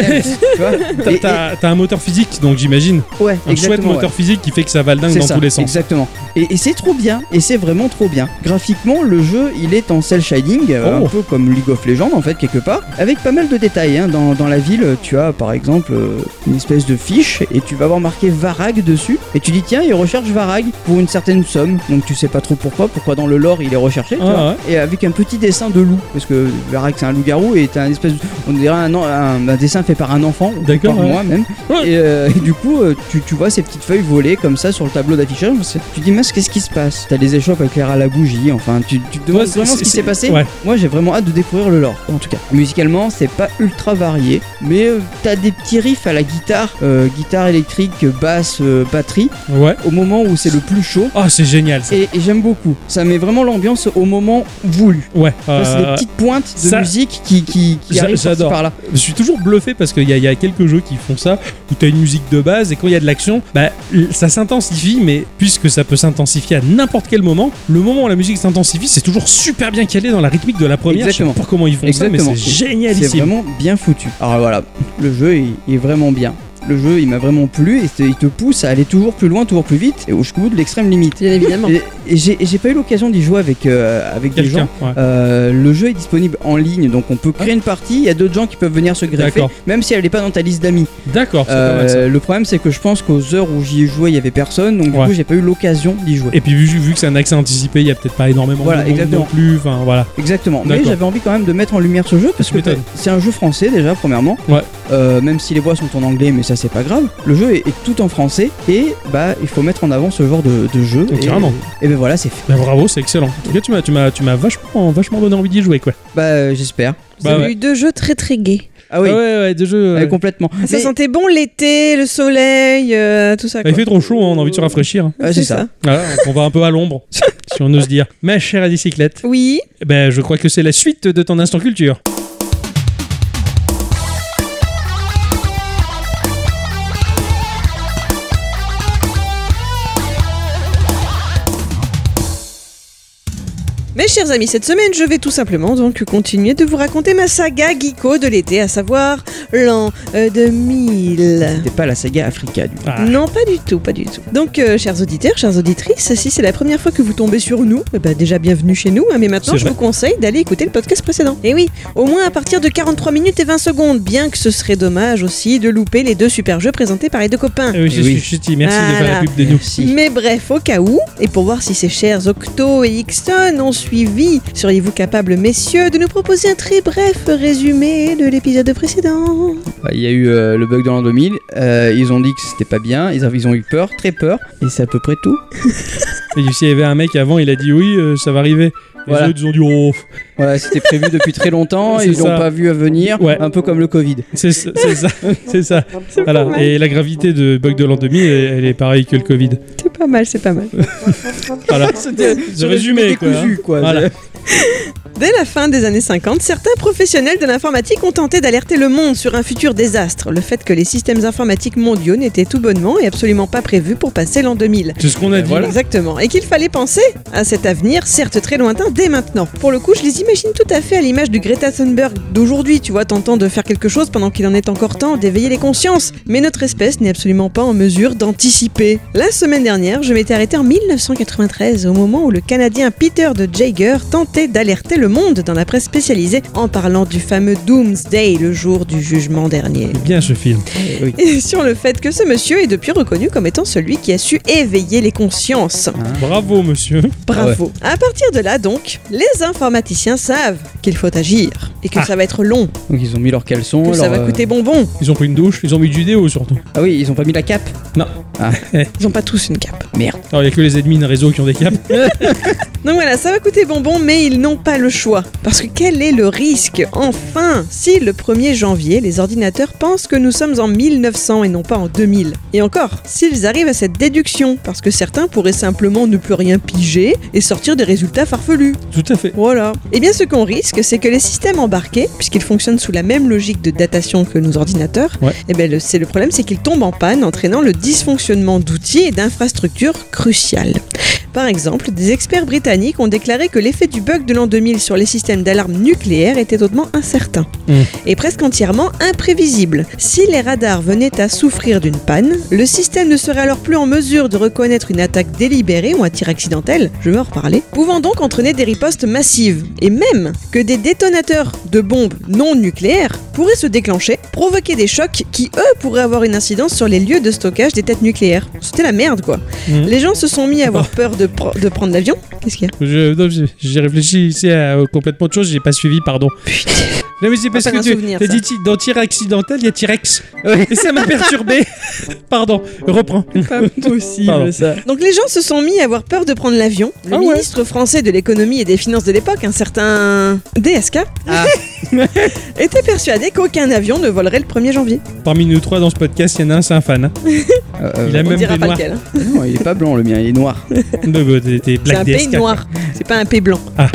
S2: vois Et-
S1: T'as t'as un moteur physique, donc j'imagine.
S2: Ouais,
S1: Un chouette
S2: exactement.
S1: moteur physique qui fait que ça va le dingue
S2: C'est
S1: dans
S2: ça,
S1: tous les sens.
S2: Exactement. Et, et c'est trop bien, et c'est vraiment trop bien. Graphiquement, le jeu, il est en cel shading, euh,
S1: Oh.
S2: un peu comme League of Legends en fait, quelque part, avec pas mal de détails. hein. Dans, dans la ville, tu as par exemple euh, une espèce de fiche, et tu vas avoir marqué Varag dessus, et tu dis tiens, il recherche Varag pour une certaine somme, donc tu sais pas trop pourquoi, pourquoi dans le lore il est recherché, tu
S1: Ah,
S2: vois.
S1: ouais.
S2: et avec un petit dessin de loup, parce que Varag c'est un loup-garou, et t'as un espèce, on dirait un, un- un dessin fait par un enfant, ou
S1: D'accord, ouais.
S2: moi même, et, euh, et du coup, euh, tu, tu vois ces petites feuilles voler comme ça sur le tableau d'affichage. Tu te dis, mince, qu'est-ce qui se passe? T'as des échoppes éclairées à la bougie. Enfin, tu, tu te demandes
S1: Ouais,
S2: vraiment ce qui s'est passé?
S1: ouais.
S2: Moi, j'ai vraiment hâte de découvrir le lore, en tout cas. Musicalement, c'est pas ultra varié, mais euh, t'as des petits riffs à la guitare, euh, guitare électrique, basse, batterie,
S1: Ouais.
S2: au moment où c'est le plus chaud.
S1: Ah, c'est génial ça.
S2: Et, et j'aime beaucoup. Ça met vraiment l'ambiance au moment voulu.
S1: Ouais.
S2: C'est des petites pointes de
S1: ça-
S2: musique qui, qui, arrivent par là.
S1: Je suis toujours bluffé parce qu'il y, y a quelques jeux qui font ça, où tu as une musique de base et quand il y a de l'action, bah, ça s'intensifie, mais puisque ça peut s'intensifier à n'importe quel moment, le moment où la musique s'intensifie, c'est toujours super bien calé dans la rythmique de la première.
S2: Exactement.
S1: Je sais pas comment ils font
S2: Exactement.
S1: ça, mais c'est
S2: C'est
S1: génialissime.
S2: vraiment bien foutu. Alors voilà, le jeu il est vraiment bien. Le jeu il m'a vraiment plu et il te pousse à aller toujours plus loin, toujours plus vite et au bout de l'extrême limite.
S3: Bien évidemment.
S2: Et, et j'ai pas eu l'occasion d'y jouer avec, euh, avec des gens.
S1: Ouais.
S2: Euh, le jeu est disponible en ligne donc on peut créer une partie. Il y a d'autres gens qui peuvent venir se greffer,
S1: D'accord.
S2: même si elle n'est pas dans ta liste d'amis.
S1: D'accord.
S2: Euh, le problème c'est que je pense qu'aux heures où j'y ai joué il y avait personne donc du
S1: Ouais.
S2: coup j'ai pas eu l'occasion d'y jouer.
S1: Et puis vu, vu que c'est un accès anticipé, il y a peut-être pas énormément
S2: Voilà,
S1: de monde non plus. Enfin voilà.
S2: Exactement. Mais j'avais envie quand même de mettre en lumière ce jeu parce que c'est un jeu français déjà premièrement.
S1: Ouais.
S2: Euh, même si les voix sont en anglais, mais ça c'est pas grave. Le jeu est, est tout en français et bah il faut mettre en avant ce genre de, de jeu. Et,
S1: carrément.
S2: Et ben voilà c'est fait.
S1: Bah, bravo, c'est excellent. En tout cas, tu m'as, tu m'as, tu m'as vachement, vachement donné envie d'y jouer quoi.
S2: Bah euh, j'espère.
S3: Vous
S1: Bah
S3: avez
S1: ouais.
S3: eu deux jeux très très gays.
S2: Ah oui.
S1: Ah ouais, ouais, des jeux.
S2: Ouais,
S1: ouais.
S2: complètement.
S3: Ça
S2: Mais-
S3: sentait bon l'été, le soleil, euh, tout ça.
S1: Bah, il fait trop chaud, hein, on a envie de se rafraîchir.
S2: Ouais, c'est ça.
S1: Voilà, donc on va un peu à l'ombre, si on ose dire. Ma chère à bicyclette,
S3: Oui.
S1: eh ben, je crois que c'est la suite de ton instant culture.
S3: Mes chers amis, cette semaine, je vais tout simplement donc continuer de vous raconter ma saga geeko de l'été, à savoir l'an euh, 2000.
S2: C'était pas la saga Africa du coup.
S1: Ah.
S3: Non, pas du tout, pas du tout. Donc, euh, chers auditeurs, chères auditrices, si c'est la première fois que vous tombez sur nous, eh ben, déjà bienvenue chez nous, hein, mais maintenant je vous conseille d'aller écouter le podcast précédent. Et oui, au moins à partir de 43 minutes et 20 secondes, bien que ce serait dommage aussi de louper les deux super jeux présentés par les deux copains.
S1: Eh oui, je
S2: Eh oui.
S1: suis chutty, merci de faire la pub de nous.
S2: Merci.
S3: Mais bref, au cas où, et pour voir si ces chers Octo et Ixton ont suivi, seriez-vous capables, messieurs, de nous proposer un très bref résumé de l'épisode précédent?
S2: Il y a eu euh, le bug dans l'an 2000. euh, ils ont dit que c'était pas bien. Ils ont eu peur, très peur. Et c'est à peu près tout.
S1: Et s'il y avait un mec avant, il a dit oui, euh, ça va arriver. Les
S2: Voilà.
S1: autres, ils ont dit oh.
S2: Voilà, c'était prévu depuis très longtemps. Et ils l'ont pas vu à venir.
S1: Ouais.
S2: Un peu comme le Covid.
S1: C'est ça, c'est ça. Voilà. Et la gravité de Bug de l'an 2000, elle, elle est pareille que le Covid.
S3: C'est pas mal, c'est pas mal.
S1: Voilà.
S2: C'était
S1: Ce résumé, quoi.
S2: décousu,
S1: hein.
S2: quoi.
S1: Voilà.
S3: Dès la fin des années 50, certains professionnels de l'informatique ont tenté d'alerter le monde sur un futur désastre, le fait que les systèmes informatiques mondiaux n'étaient tout bonnement et absolument pas prévus pour passer l'an 2000.
S1: C'est ce qu'on a dit.
S3: Exactement. Et qu'il fallait penser à cet avenir, certes très lointain, dès maintenant. Pour le coup, je les imagine tout à fait à l'image du Greta Thunberg d'aujourd'hui, tu vois, tentant de faire quelque chose pendant qu'il en est encore temps d'éveiller les consciences. Mais notre espèce n'est absolument pas en mesure d'anticiper. La semaine dernière, je m'étais arrêté en 1993, au moment où le Canadien Peter de Jaeger tentait d'alerter le monde dans la presse spécialisée en parlant du fameux Doomsday, le jour du jugement dernier
S1: Bien ce film.
S3: et sur le fait que ce monsieur est depuis reconnu comme étant celui qui a su éveiller les consciences.
S1: Bravo, monsieur.
S3: Bravo. À partir de là, donc, les informaticiens savent qu'il faut agir et que
S1: Ah.
S3: ça va être long,
S2: Donc ils ont mis leurs caleçons.
S3: que ça
S2: leur,
S3: va
S2: euh,
S3: coûter bonbon.
S1: Ils ont pris une douche, ils ont mis du vidéo surtout.
S2: Ah oui, ils ont pas mis la cape.
S3: Ils ont pas tous une cape.
S2: Merde.
S1: Alors, il y a que les admins réseau qui ont des caps.
S3: Donc voilà, ça va coûter bonbon, mais ils n'ont pas le choix. Parce que quel est le risque Enfin, si le 1er janvier, les ordinateurs pensent que nous sommes en 1900 et non pas en 2000. Et encore, s'ils arrivent à cette déduction, parce que certains pourraient simplement ne plus rien piger et sortir des résultats farfelus.
S1: Tout à fait.
S3: Voilà. Eh bien, ce qu'on risque, c'est que les systèmes embarqués, puisqu'ils fonctionnent sous la même logique de datation que nos ordinateurs,
S1: Ouais.
S3: eh bien, le, c'est le problème, c'est qu'ils tombent en panne, entraînant le dysfonctionnement d'outils et d'infrastructures cruciales. Par exemple, des experts britanniques ont déclaré que l'effet du bug de l'an 2000 sur les systèmes d'alarme nucléaire était hautement incertain
S1: Mm.
S3: et presque entièrement imprévisible. Si les radars venaient à souffrir d'une panne, le système ne serait alors plus en mesure de reconnaître une attaque délibérée ou un tir accidentel, je vais en reparler, pouvant donc entraîner des ripostes massives, et même que des détonateurs de bombes non nucléaires pourraient se déclencher, provoquer des chocs qui, eux, pourraient avoir une incidence sur les lieux de stockage des têtes nucléaires. C'était la merde, quoi.
S1: Mhm.
S3: Les gens se sont mis à avoir peur de, de prendre l'avion. Qu'est-ce qu'il y a?
S1: Je- non, j'ai- J'ai réfléchi ici à euh, complètement autre chose, j'ai pas suivi, pardon.
S3: Putain.
S1: Non, mais c'est parce que tu as dit dans tir accidentel, il y a T-Rex. Et ça m'a perturbé. pardon, reprends.
S2: Pas possible
S1: Pardon.
S2: ça.
S3: Donc les gens se sont mis à avoir peur de prendre l'avion. Le
S1: Ah ouais.
S3: ministre français de l'économie et des finances de l'époque, un certain DSK,
S2: Ah.
S3: était persuadé qu'aucun avion ne volerait le 1er janvier.
S1: Parmi nous trois dans ce podcast, il y en a un, c'est un fan. hein.
S2: Euh,
S1: Il a
S3: On
S1: même
S3: dira
S1: des
S3: pas
S1: noirs.
S3: lequel.
S2: Non, il est pas blanc le mien, il est noir.
S3: C'est un pays
S1: DSK.
S3: noir, c'est pas un pays blanc.
S1: Ah.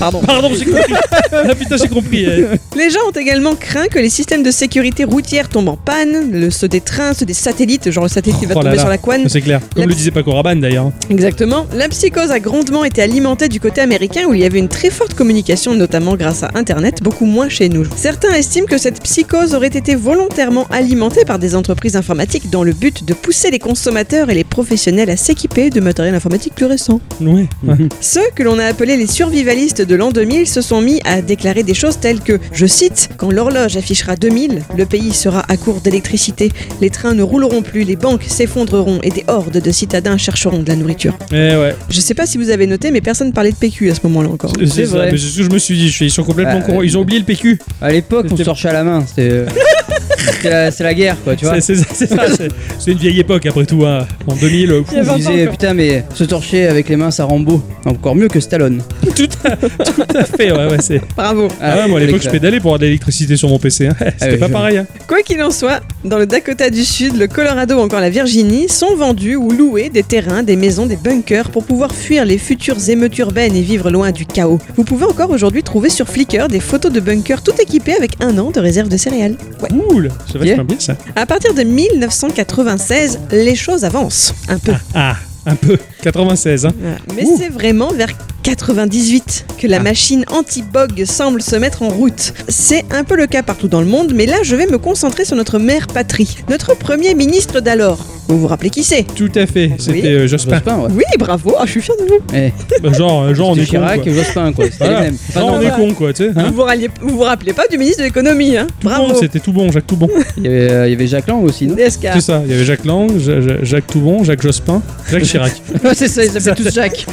S3: Pardon.
S1: Pardon, j'ai compris. ah putain, j'ai compris. euh.
S3: Les gens ont également craint que les systèmes de sécurité routière tombent en panne, le, ceux des trains, ceux des satellites, genre le satellite qui va
S1: Oh
S3: tomber
S1: là.
S3: sur la couane.
S1: C'est clair. Comme
S3: La
S1: le disait Paco Rabanne d'ailleurs.
S3: Exactement. La psychose a grandement été alimentée du côté américain où il y avait une très forte communication, notamment grâce à Internet, beaucoup moins chez nous. Certains estiment que cette psychose aurait été volontairement alimentée par des entreprises informatiques dans le but de pousser les consommateurs et les professionnels à s'équiper de matériel informatique plus récent.
S1: Ouais. ouais.
S3: Ceux que l'on a appelés les survivalistes de l'an 2000 se sont mis à déclarer des choses telles que, je cite, Quand l'horloge affichera 2000, le pays sera à court d'électricité, les trains ne rouleront plus, les banques s'effondreront et des hordes de citadins chercheront de la nourriture.
S1: Eh ouais.
S3: Je sais pas si vous avez noté, mais personne parlait de PQ à ce moment-là encore.
S1: C'est-
S2: vrai.
S1: Mais c'est ce que je me suis dit. je suis- Ils sont complètement
S2: Ah,
S1: corrompus. Ils ont oublié le PQ.
S2: À l'époque, on
S1: C'était-
S2: se torchait à la main. C'était euh, c'était la, c'est la guerre, quoi, tu vois.
S1: C'est c'est ça. c'est ça, c'est- C'est une vieille époque après tout. hein. En 2000. euh,
S2: On
S3: 20 ans
S2: disait, putain, mais se torcher avec les mains, ça rend beau. Encore mieux que Stallone.
S1: tout, à, tout à fait. Ouais, ouais, c'est.
S3: Bravo.
S1: Ah, ouais, moi à l'époque, je pédalais pour avoir de l'électricité sur mon PC. hein. C'était
S2: ouais,
S1: pas
S2: je-
S1: pareil. hein.
S3: Quoi qu'il en soit, dans le Dakota du Sud, le Colorado ou encore la Virginie sont vendus ou loués des terrains, des maisons, des bunkers pour pouvoir fuir les futures émeutes urbaines et vivre loin du chaos. Vous pouvez encore aujourd'hui trouver sur Flickr des photos de bunkers tout équipés avec un an de réserve de céréales. Ouais.
S1: Cool. C'est vachement
S2: Yeah.
S1: bien ça.
S3: À partir de 1996, les choses avancent un peu.
S1: Ah, un peu. 96. Hein.
S3: Mais c'est vraiment vers 98 que la
S1: Ah.
S3: machine anti-bog semble se mettre en route. C'est un peu le cas partout dans le monde, mais là je vais me concentrer sur notre mère patrie, notre premier ministre d'alors. Vous vous rappelez qui c'est?
S1: Tout à fait. C'était
S3: Oui.
S1: euh, Jospin.
S2: Jospin, ouais.
S3: Oui, bravo, ah, je suis fier de vous.
S2: Eh,
S1: Bah, genre, euh, genre on est
S2: c'était
S1: con.
S2: Chirac
S1: quoi.
S2: et Jospin, quoi. C'était
S1: Voilà.
S2: les mêmes. Enfin,
S1: Genre,
S2: non,
S1: on est con quoi, tu sais. hein.
S3: Vous vous, ralliez- vous vous rappelez pas du ministre de l'économie, hein
S1: Tout
S3: Bravo.
S1: bon, c'était tout bon, Jacques Toubon.
S2: il y avait, euh, il y avait Jacques Lang aussi, non?
S3: DSK.
S1: C'est ça. Il y avait Jacques Lang, Ja- Ja- Jacques Toubon, Jacques Jospin, Jacques Chirac.
S2: C'est ça, ils s'appelaient tous Jacques.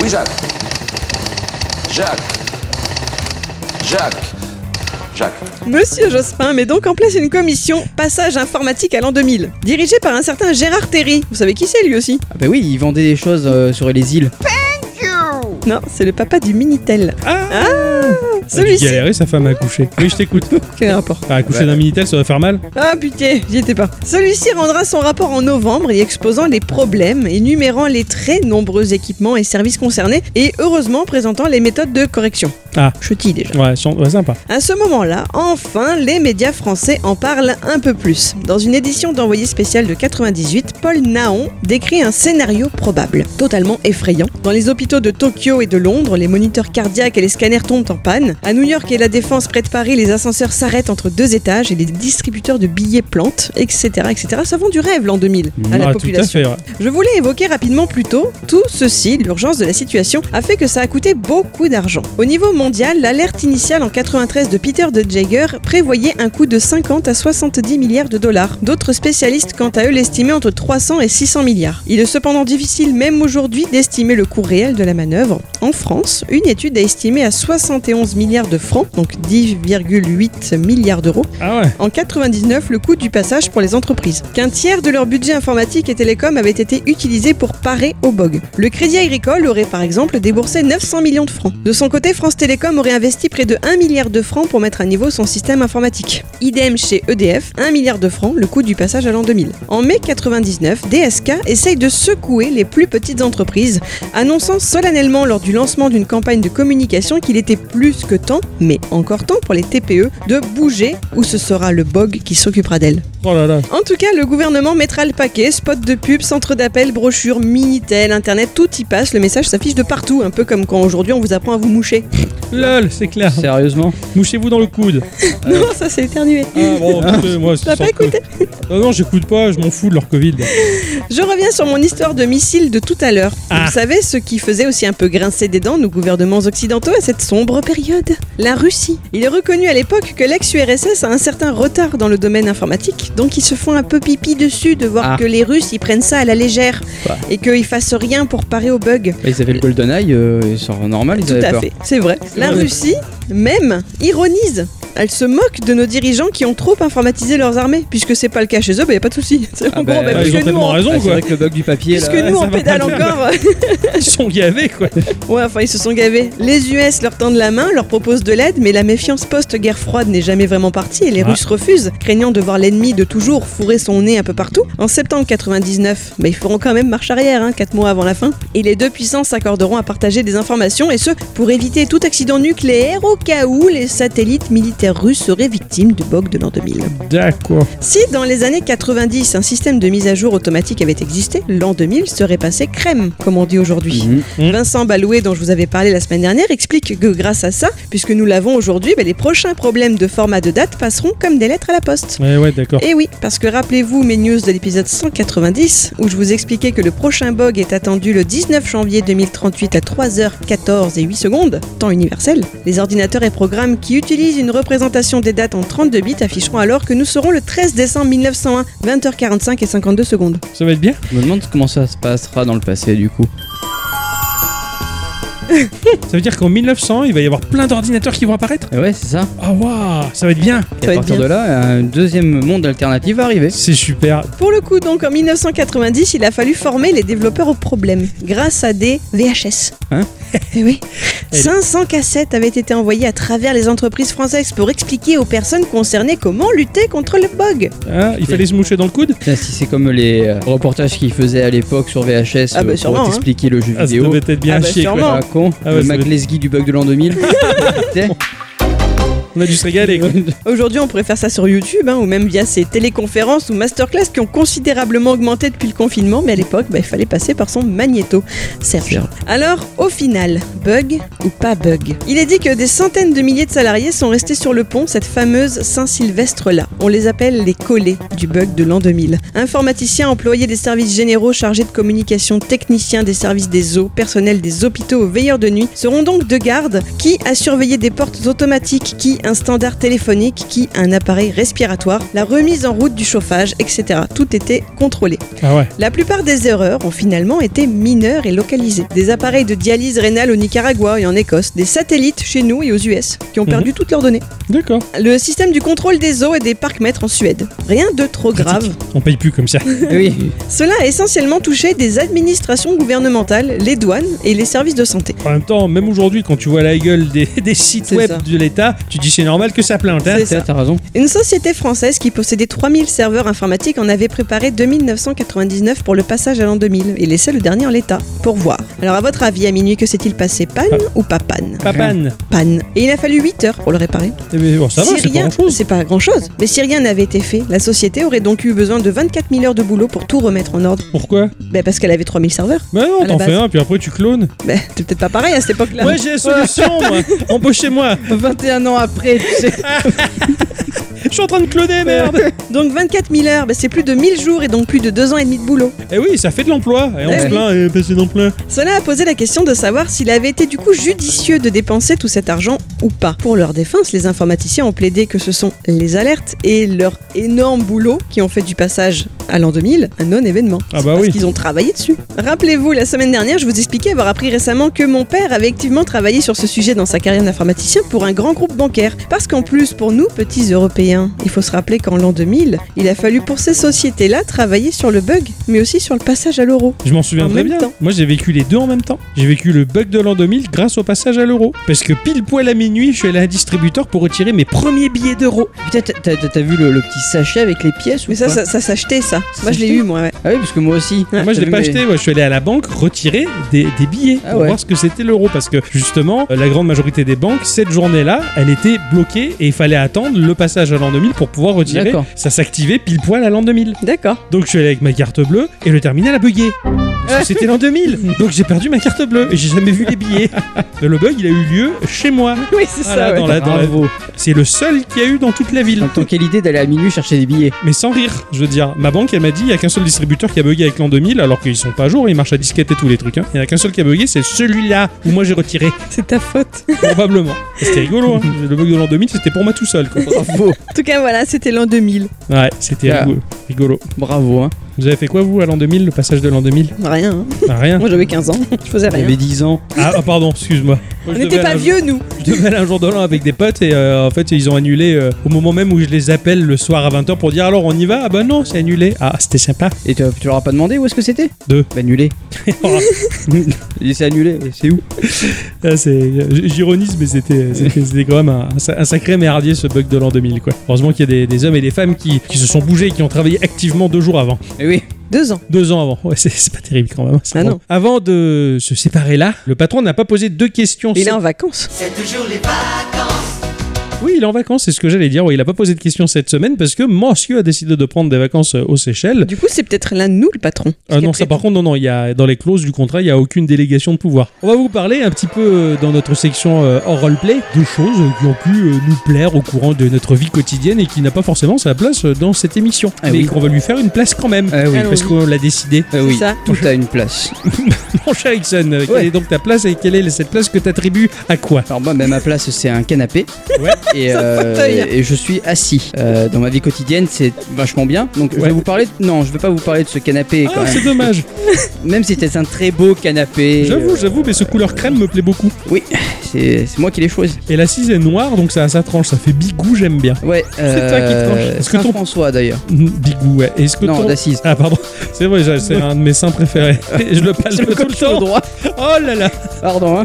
S5: Oui, Jacques. Jacques. Jacques. Jacques.
S3: Monsieur Jospin met donc en place une commission passage informatique à l'an 2000, dirigée par un certain Gérard Terry. Vous savez qui c'est lui aussi?
S2: Ah bah oui, ils vendaient des choses euh, sur les îles.
S3: Non, c'est le papa du Minitel.
S1: Ah, Il a
S3: Celui-ci.
S1: galéré sa femme à accoucher. Oui, je t'écoute.
S3: Quel rapport
S1: Ah, accoucher
S2: Ouais.
S1: d'un Minitel, ça va faire mal.
S3: Ah putain, j'y étais pas. Celui-ci rendra son rapport en novembre y exposant les problèmes, énumérant les très nombreux équipements et services concernés et heureusement présentant les méthodes de correction.
S1: Ah.
S3: Chutis déjà.
S1: Ouais, son- ouais, sympa.
S3: À ce moment-là, enfin, les médias français en parlent un peu plus. Dans une édition d'envoyé spécial de 98, Paul Naon décrit un scénario probable, totalement effrayant. Dans les hôpitaux de Tokyo et de Londres, les moniteurs cardiaques et les scanners tombent en panne. À New York et la Défense près de Paris, les ascenseurs s'arrêtent entre deux étages et les distributeurs de billets plantent, etc. etc. Ça vend du rêve l'an 2000 à la
S1: Ah, à
S3: population.
S1: fait, ouais.
S3: Je voulais évoquer rapidement plus tôt, tout ceci, l'urgence de la situation, a fait que ça a coûté beaucoup d'argent. Au niveau mondial, l'alerte initiale en 93 de Peter de Jaeger prévoyait un coût de 50 à 70 milliards de dollars. D'autres spécialistes, quant à eux, l'estimaient entre 300 et 600 milliards. Il est cependant difficile, même aujourd'hui, d'estimer le coût réel de la manœuvre. En France, une étude a estimé à 71 milliards de francs, donc 10,8 milliards d'euros.
S1: Ah ouais.
S3: En 99, le coût du passage pour les entreprises. Qu'un tiers de leur budget informatique et télécom avait été utilisé pour parer au bug. Le Crédit Agricole aurait par exemple déboursé 900 millions de francs. De son côté, France Télécom aurait investi près de 1 milliard de francs pour mettre à niveau son système informatique. Idem chez EDF, 1 milliard de francs, le coût du passage à l'an 2000. En mai 99, DSK essaye de secouer les plus petites entreprises, annonçant solennellement lors du lancement d'une campagne de communication qu'il était plus que temps, mais encore temps pour les TPE, de bouger ou ce sera le BOG qui s'occupera d'elles.
S1: Oh là là.
S3: En tout cas, le gouvernement mettra le paquet, spot de pub, centre d'appel, brochure, Minitel, internet, tout y passe, le message s'affiche de partout, un peu comme quand aujourd'hui on vous apprend à vous moucher.
S1: Lol, c'est clair.
S2: Sérieusement
S1: Mouchez-vous dans le coude.
S3: non, ça c'est éternué.
S1: Ah bon, écoutez, moi, c'est
S3: T'as pas
S1: que-
S3: écouté
S1: Ah non, j'écoute pas, je m'en fous de leur Covid.
S3: Je reviens sur mon histoire de missile de tout à l'heure.
S1: Ah.
S3: Vous savez ce qui faisait aussi un peu grincer des dents nos gouvernements occidentaux à cette sombre période La Russie. Il est reconnu à l'époque que l'ex-URSS a un certain retard dans le domaine informatique, donc ils se font un peu pipi dessus de voir
S2: Ah.
S3: que les Russes ils prennent ça à la légère et qu'ils fassent rien pour parer aux bugs.
S2: Ils avaient le GoldenEye, euh, ils sont normal, ils
S3: Tout
S2: avaient
S3: à
S2: peur.
S3: fait, c'est vrai. La. Russie, même, ironise. Elle se moque de nos dirigeants qui ont trop informatisé leurs armées. Puisque c'est pas le cas chez eux, bah y a pas de souci.
S2: Ah
S3: en
S2: bah,
S3: bah,
S1: ils ont
S3: nous,
S1: tellement
S3: on-
S1: raison,
S2: Ah, c'est
S1: quoi.
S2: vrai que le bug du papier
S3: puisque
S2: là.
S3: nous on pédale encore.
S1: Ils sont gavés, quoi.
S3: Ouais, enfin, ils se sont gavés. Les US leur tendent la main, leur proposent de l'aide, mais la méfiance post-guerre froide n'est jamais vraiment partie et les
S1: Ah.
S3: Russes refusent, craignant de voir l'ennemi de toujours fourrer son nez un peu partout. En septembre 99, bah, ils feront quand même marche arrière, hein, 4 mois avant la fin, et les deux puissances s'accorderont à partager des informations, et ce, pour éviter tout accident nucléaire au cas où les satellites militaires russes seraient victimes du bug de l'an 2000.
S1: D'accord.
S3: Si dans les années 90, un système de mise à jour automatique avait existé, l'an 2000 serait passé crème, comme on dit aujourd'hui.
S2: Mhm.
S1: Mhm.
S3: Vincent Baloué, dont je vous avais parlé la semaine dernière, explique que grâce à ça, puisque nous l'avons aujourd'hui, ben, les prochains problèmes de format de date passeront comme des lettres à la poste.
S1: Ouais, ouais, d'accord.
S3: Et oui, parce que rappelez-vous mes news de l'épisode 190, où je vous expliquais que le prochain bug est attendu le 19 janvier 2038 à 3h14 et 8 secondes, temps universel. Les ordinateurs et programmes qui utilisent une représentation des dates en 32 bits afficheront alors que nous serons le 13 décembre 1901, 20h45 et 52 secondes.
S1: Ça va être bien?
S2: Je me demande comment ça se passera dans le passé du coup.
S1: Ça veut dire qu'en 1900, il va y avoir plein d'ordinateurs qui vont apparaître?
S2: Et ouais, c'est ça.
S1: Ah waouh, ça va être bien
S2: Et
S3: Ça va
S2: à
S3: être
S2: partir
S3: bien.
S2: de là, un deuxième monde alternatif va arriver.
S1: C'est super.
S3: Pour le coup, donc en 1990, il a fallu former les développeurs au problème grâce à des VHS.
S2: Hein?
S3: Eh oui.
S1: Elle-
S3: 500 cassettes avaient été envoyées à travers les entreprises françaises pour expliquer aux personnes concernées comment lutter contre le bug.
S1: Hein, il fallait se moucher dans le coude?
S2: Si c'est comme les euh, reportages qu'ils faisaient à l'époque sur VHS
S3: Ah bah
S2: euh,
S3: sûrement,
S2: pour
S3: hein.
S2: t'expliquer le jeu
S1: Ah, ça
S2: vidéo.
S1: devait être bien
S3: Ah bah
S1: chier, quoi.
S3: sûrement.
S2: Ah, con,
S1: Ah ouais,
S2: le
S1: ça être-
S2: du bug de l'an 2000. Putain.
S1: On a dû se régaler, quoi.
S3: Aujourd'hui, on pourrait faire ça sur YouTube hein, ou même via ces téléconférences ou masterclass qui ont considérablement augmenté depuis le confinement, mais à l'époque, bah, il fallait passer par son magnéto. Serge. Alors, au final, bug ou pas bug? Il est dit que des centaines de milliers de salariés sont restés sur le pont cette fameuse Saint-Sylvestre-là. On les appelle les collés du bug de l'an 2000. Informaticiens, employés des services généraux chargés de communication, techniciens des services des eaux, personnel des hôpitaux, veilleurs de nuit, seront donc de garde qui a surveillé des portes automatiques, qui un standard téléphonique, qui un appareil respiratoire, la remise en route du chauffage, etc. Tout était contrôlé.
S1: Ah ouais.
S3: La plupart des erreurs ont finalement été mineures et localisées. Des appareils de dialyse rénale au Nicaragua et en Écosse, des satellites chez nous et aux US, qui ont perdu toutes leurs données.
S1: D'accord.
S3: Le système du contrôle des eaux et des parcs-mètres en Suède. Rien de trop grave.
S1: On paye plus comme ça.
S2: Oui.
S3: Cela a essentiellement touché des administrations gouvernementales, les douanes et les services de santé.
S1: En même temps, même aujourd'hui, quand tu vois la gueule des, des sites web
S3: ça.
S1: de l'État, tu dis c'est normal que ça plante. Hein
S3: C'est ça.
S2: T'as raison.
S3: Une société française qui possédait 3000 serveurs informatiques en avait préparé 2999 pour le passage à l'an 2000 et laissait le dernier en l'état. Pour voir. Alors à votre avis, à minuit, que s'est-il passé? Panne
S1: Ah.
S3: ou pas panne
S1: Papane.
S3: Panne. Et il a fallu 8 heures pour le réparer.
S1: Eh ben, bon, ça va,
S3: si
S1: c'est pas
S3: rien,
S1: grand chose.
S3: c'est pas grand chose. Mais si rien n'avait été fait, la société aurait donc eu besoin de 24 000 heures de boulot pour tout remettre en ordre.
S1: Pourquoi?
S3: Ben parce qu'elle avait 3000 serveurs.
S1: Bah non, t'en fais un, puis après tu clones.
S3: Ben c'est peut-être pas pareil à cette époque-là.
S1: Ouais, j'ai la solution, moi. Embauchez-moi.
S2: 21 ans après, tu sais.
S1: Je suis en train de cloner, merde.
S3: Donc 24 000 heures, ben c'est plus de 1000 jours et donc plus de 2 ans et demi de boulot.
S1: Eh oui, ça fait de l'emploi. Et on
S3: Eh
S1: se
S3: oui.
S1: plaint, et passer dans plein.
S3: Cela a posé la question de savoir s'il avait été du coup judicieux de dépenser tout cet argent ou pas. Pour leur défense, les informaticiens ont plaidé que ce sont les alertes et leur énorme boulot qui ont fait du passage à l'an 2000 un non-événement.
S1: Ah bah
S3: Parce
S1: oui.
S3: qu'ils ont travaillé dessus. Rappelez-vous, la semaine dernière, je vous expliquais avoir appris récemment que mon père avait activement travaillé sur ce sujet dans sa carrière d'informaticien pour un grand groupe bancaire. Parce qu'en plus, pour nous, petits Européens, il faut se rappeler qu'en l'an 2000, il a fallu pour ces sociétés-là travailler sur le bug, mais aussi sur le passage à l'euro.
S1: Je m'en souviens
S3: En
S1: très bien.
S3: temps.
S1: Moi, j'ai vécu les deux en même temps. J'ai vécu le bug de l'an 2000 grâce au passage à l'euro. Parce que pile poil à minuit, je suis allé à un distributeur pour retirer mes premiers billets d'euros.
S2: Putain, t'as- t'as t'as vu le, le petit sachet avec les pièces ou
S3: Mais ça, ça, ça s'achetait, ça. Moi, je l'ai eu, moi, ouais.
S2: Ah oui, parce que moi aussi.
S1: Moi, je l'ai pas
S2: mes-
S1: acheté. ouais. Je suis allé à la banque retirer des, des billets
S2: Ah
S1: pour
S2: ouais.
S1: voir ce que c'était l'euro. Parce que justement, la grande majorité des banques, cette journée-là, elle était bloquée et il fallait attendre le passage à l'an 2000 pour pouvoir retirer.
S2: D'accord.
S1: Ça s'activait pile poil à l'an 2000.
S3: D'accord.
S1: Donc je suis allé avec ma carte bleue et le terminal a bugué. Parce que c'était l'an 2000. Donc j'ai perdu ma carte bleue et j'ai jamais vu les billets. Mais le bug, il a eu lieu chez moi.
S3: Oui, c'est
S1: Voilà,
S3: ça, ouais.
S1: dans la- dans la-
S2: Bravo.
S1: C'est le seul qu'il y a eu dans toute la ville.
S2: En tant quelle idée d'aller à minuit chercher des billets
S1: Mais sans rire, je veux dire. Ma banque, elle m'a dit, il y a qu'un seul distributeur qui a bugué avec l'an 2000, alors qu'ils sont pas à jour, ils marchent à disquette et tous les trucs. hein. Il y en a qu'un seul qui a bugué, c'est celui-là où moi j'ai retiré,
S3: C'est ta faute.
S1: probablement. C'était rigolo, hein. Le bug de l'an 2000, c'était pour moi tout seul, quoi.
S2: Bravo,
S3: En tout cas, voilà, c'était l'an 2000.
S1: Ouais, c'était
S2: Ah.
S1: rigolo. rigolo.
S2: bravo. Hein.
S1: Vous avez fait quoi, vous, à l'an 2000, le passage de l'an 2000
S3: Rien. hein.
S1: Ah, Rien.
S3: Moi, j'avais 15 ans. Je faisais rien.
S2: avait 10 ans.
S1: Ah, ah, pardon, excuse-moi. Moi,
S3: On n'était pas vieux, nous.
S1: Je devais aller un jour de l'an avec des potes et euh, en fait ils ont annulé euh, au moment même où je les appelle le soir à 20h pour dire alors on y va? Ah bah non c'est annulé Ah c'était sympa
S2: Et tu, tu leur as pas demandé où est-ce que c'était?
S1: Deux.
S2: Bah, annulé. C'est annulé, c'est où?
S1: Ah, J'ironise mais c'était quand même un, un sa- un sacré merdier ce bug de l'an 2000 quoi. Heureusement qu'il y a des, des hommes et des femmes qui, qui se sont bougés et qui ont travaillé activement deux jours avant.
S2: Eh oui.
S3: Deux ans.
S1: Deux ans avant. Ouais c'est c'est pas terrible quand même. C'est
S3: Ah
S1: bon.
S3: non.
S1: Avant de se séparer là, le patron n'a pas posé deux questions.
S3: Il est en vacances.
S1: Oui, il est en vacances, c'est ce que j'allais dire. Ouais, il a pas posé de questions cette semaine parce que monsieur a décidé de prendre des vacances euh, aux Seychelles.
S3: Du coup, c'est peut-être l'un de nous, le patron.
S1: Ah non, ça par contre, non, non, il y a, dans les clauses du contrat, il n'y a aucune délégation de pouvoir. On va vous parler un petit peu euh, dans notre section euh, hors roleplay de choses euh, qui ont pu euh, nous plaire au courant de notre vie quotidienne et qui n'a pas forcément sa place dans cette émission.
S2: Ah
S1: mais
S2: oui.
S1: qu'on va lui faire une place quand même.
S2: Ah oui.
S1: Parce qu'on l'a décidé.
S2: Ah oui,
S3: ça.
S2: tout a une place.
S1: Mon cher Ixon, quelle est donc ta place et quelle est cette place que tu attribues à quoi?
S2: Alors moi, ben, ma place, c'est un canapé.
S1: Ouais.
S2: Et, euh, et je suis assis. Euh, dans ma vie quotidienne, c'est vachement bien. Donc je vais vous parler... Non, je vais pas vous parler de ce canapé
S1: Ah, c'est dommage.
S2: Même si c'est un très beau canapé.
S1: J'avoue,
S2: euh,
S1: j'avoue, mais ce couleur crème me plaît beaucoup.
S2: Oui, c'est moi qui l'ai choisi.
S1: Et l'assise est noire, donc ça a sa tranche, ça fait bigou, j'aime bien.
S2: Ouais,
S1: C'est toi qui te tranches.
S2: euh,
S1: Est-ce que ton-
S2: Saint-François d'ailleurs.
S1: Mhm, Bigou, ouais. Est-ce que
S2: Non,
S1: ton-
S2: d'assise.
S1: Ah pardon, c'est vrai, c'est un de mes seins préférés. je le
S2: C'est le
S1: tout le temps.
S2: droit.
S1: Oh là là
S2: Pardon, hein.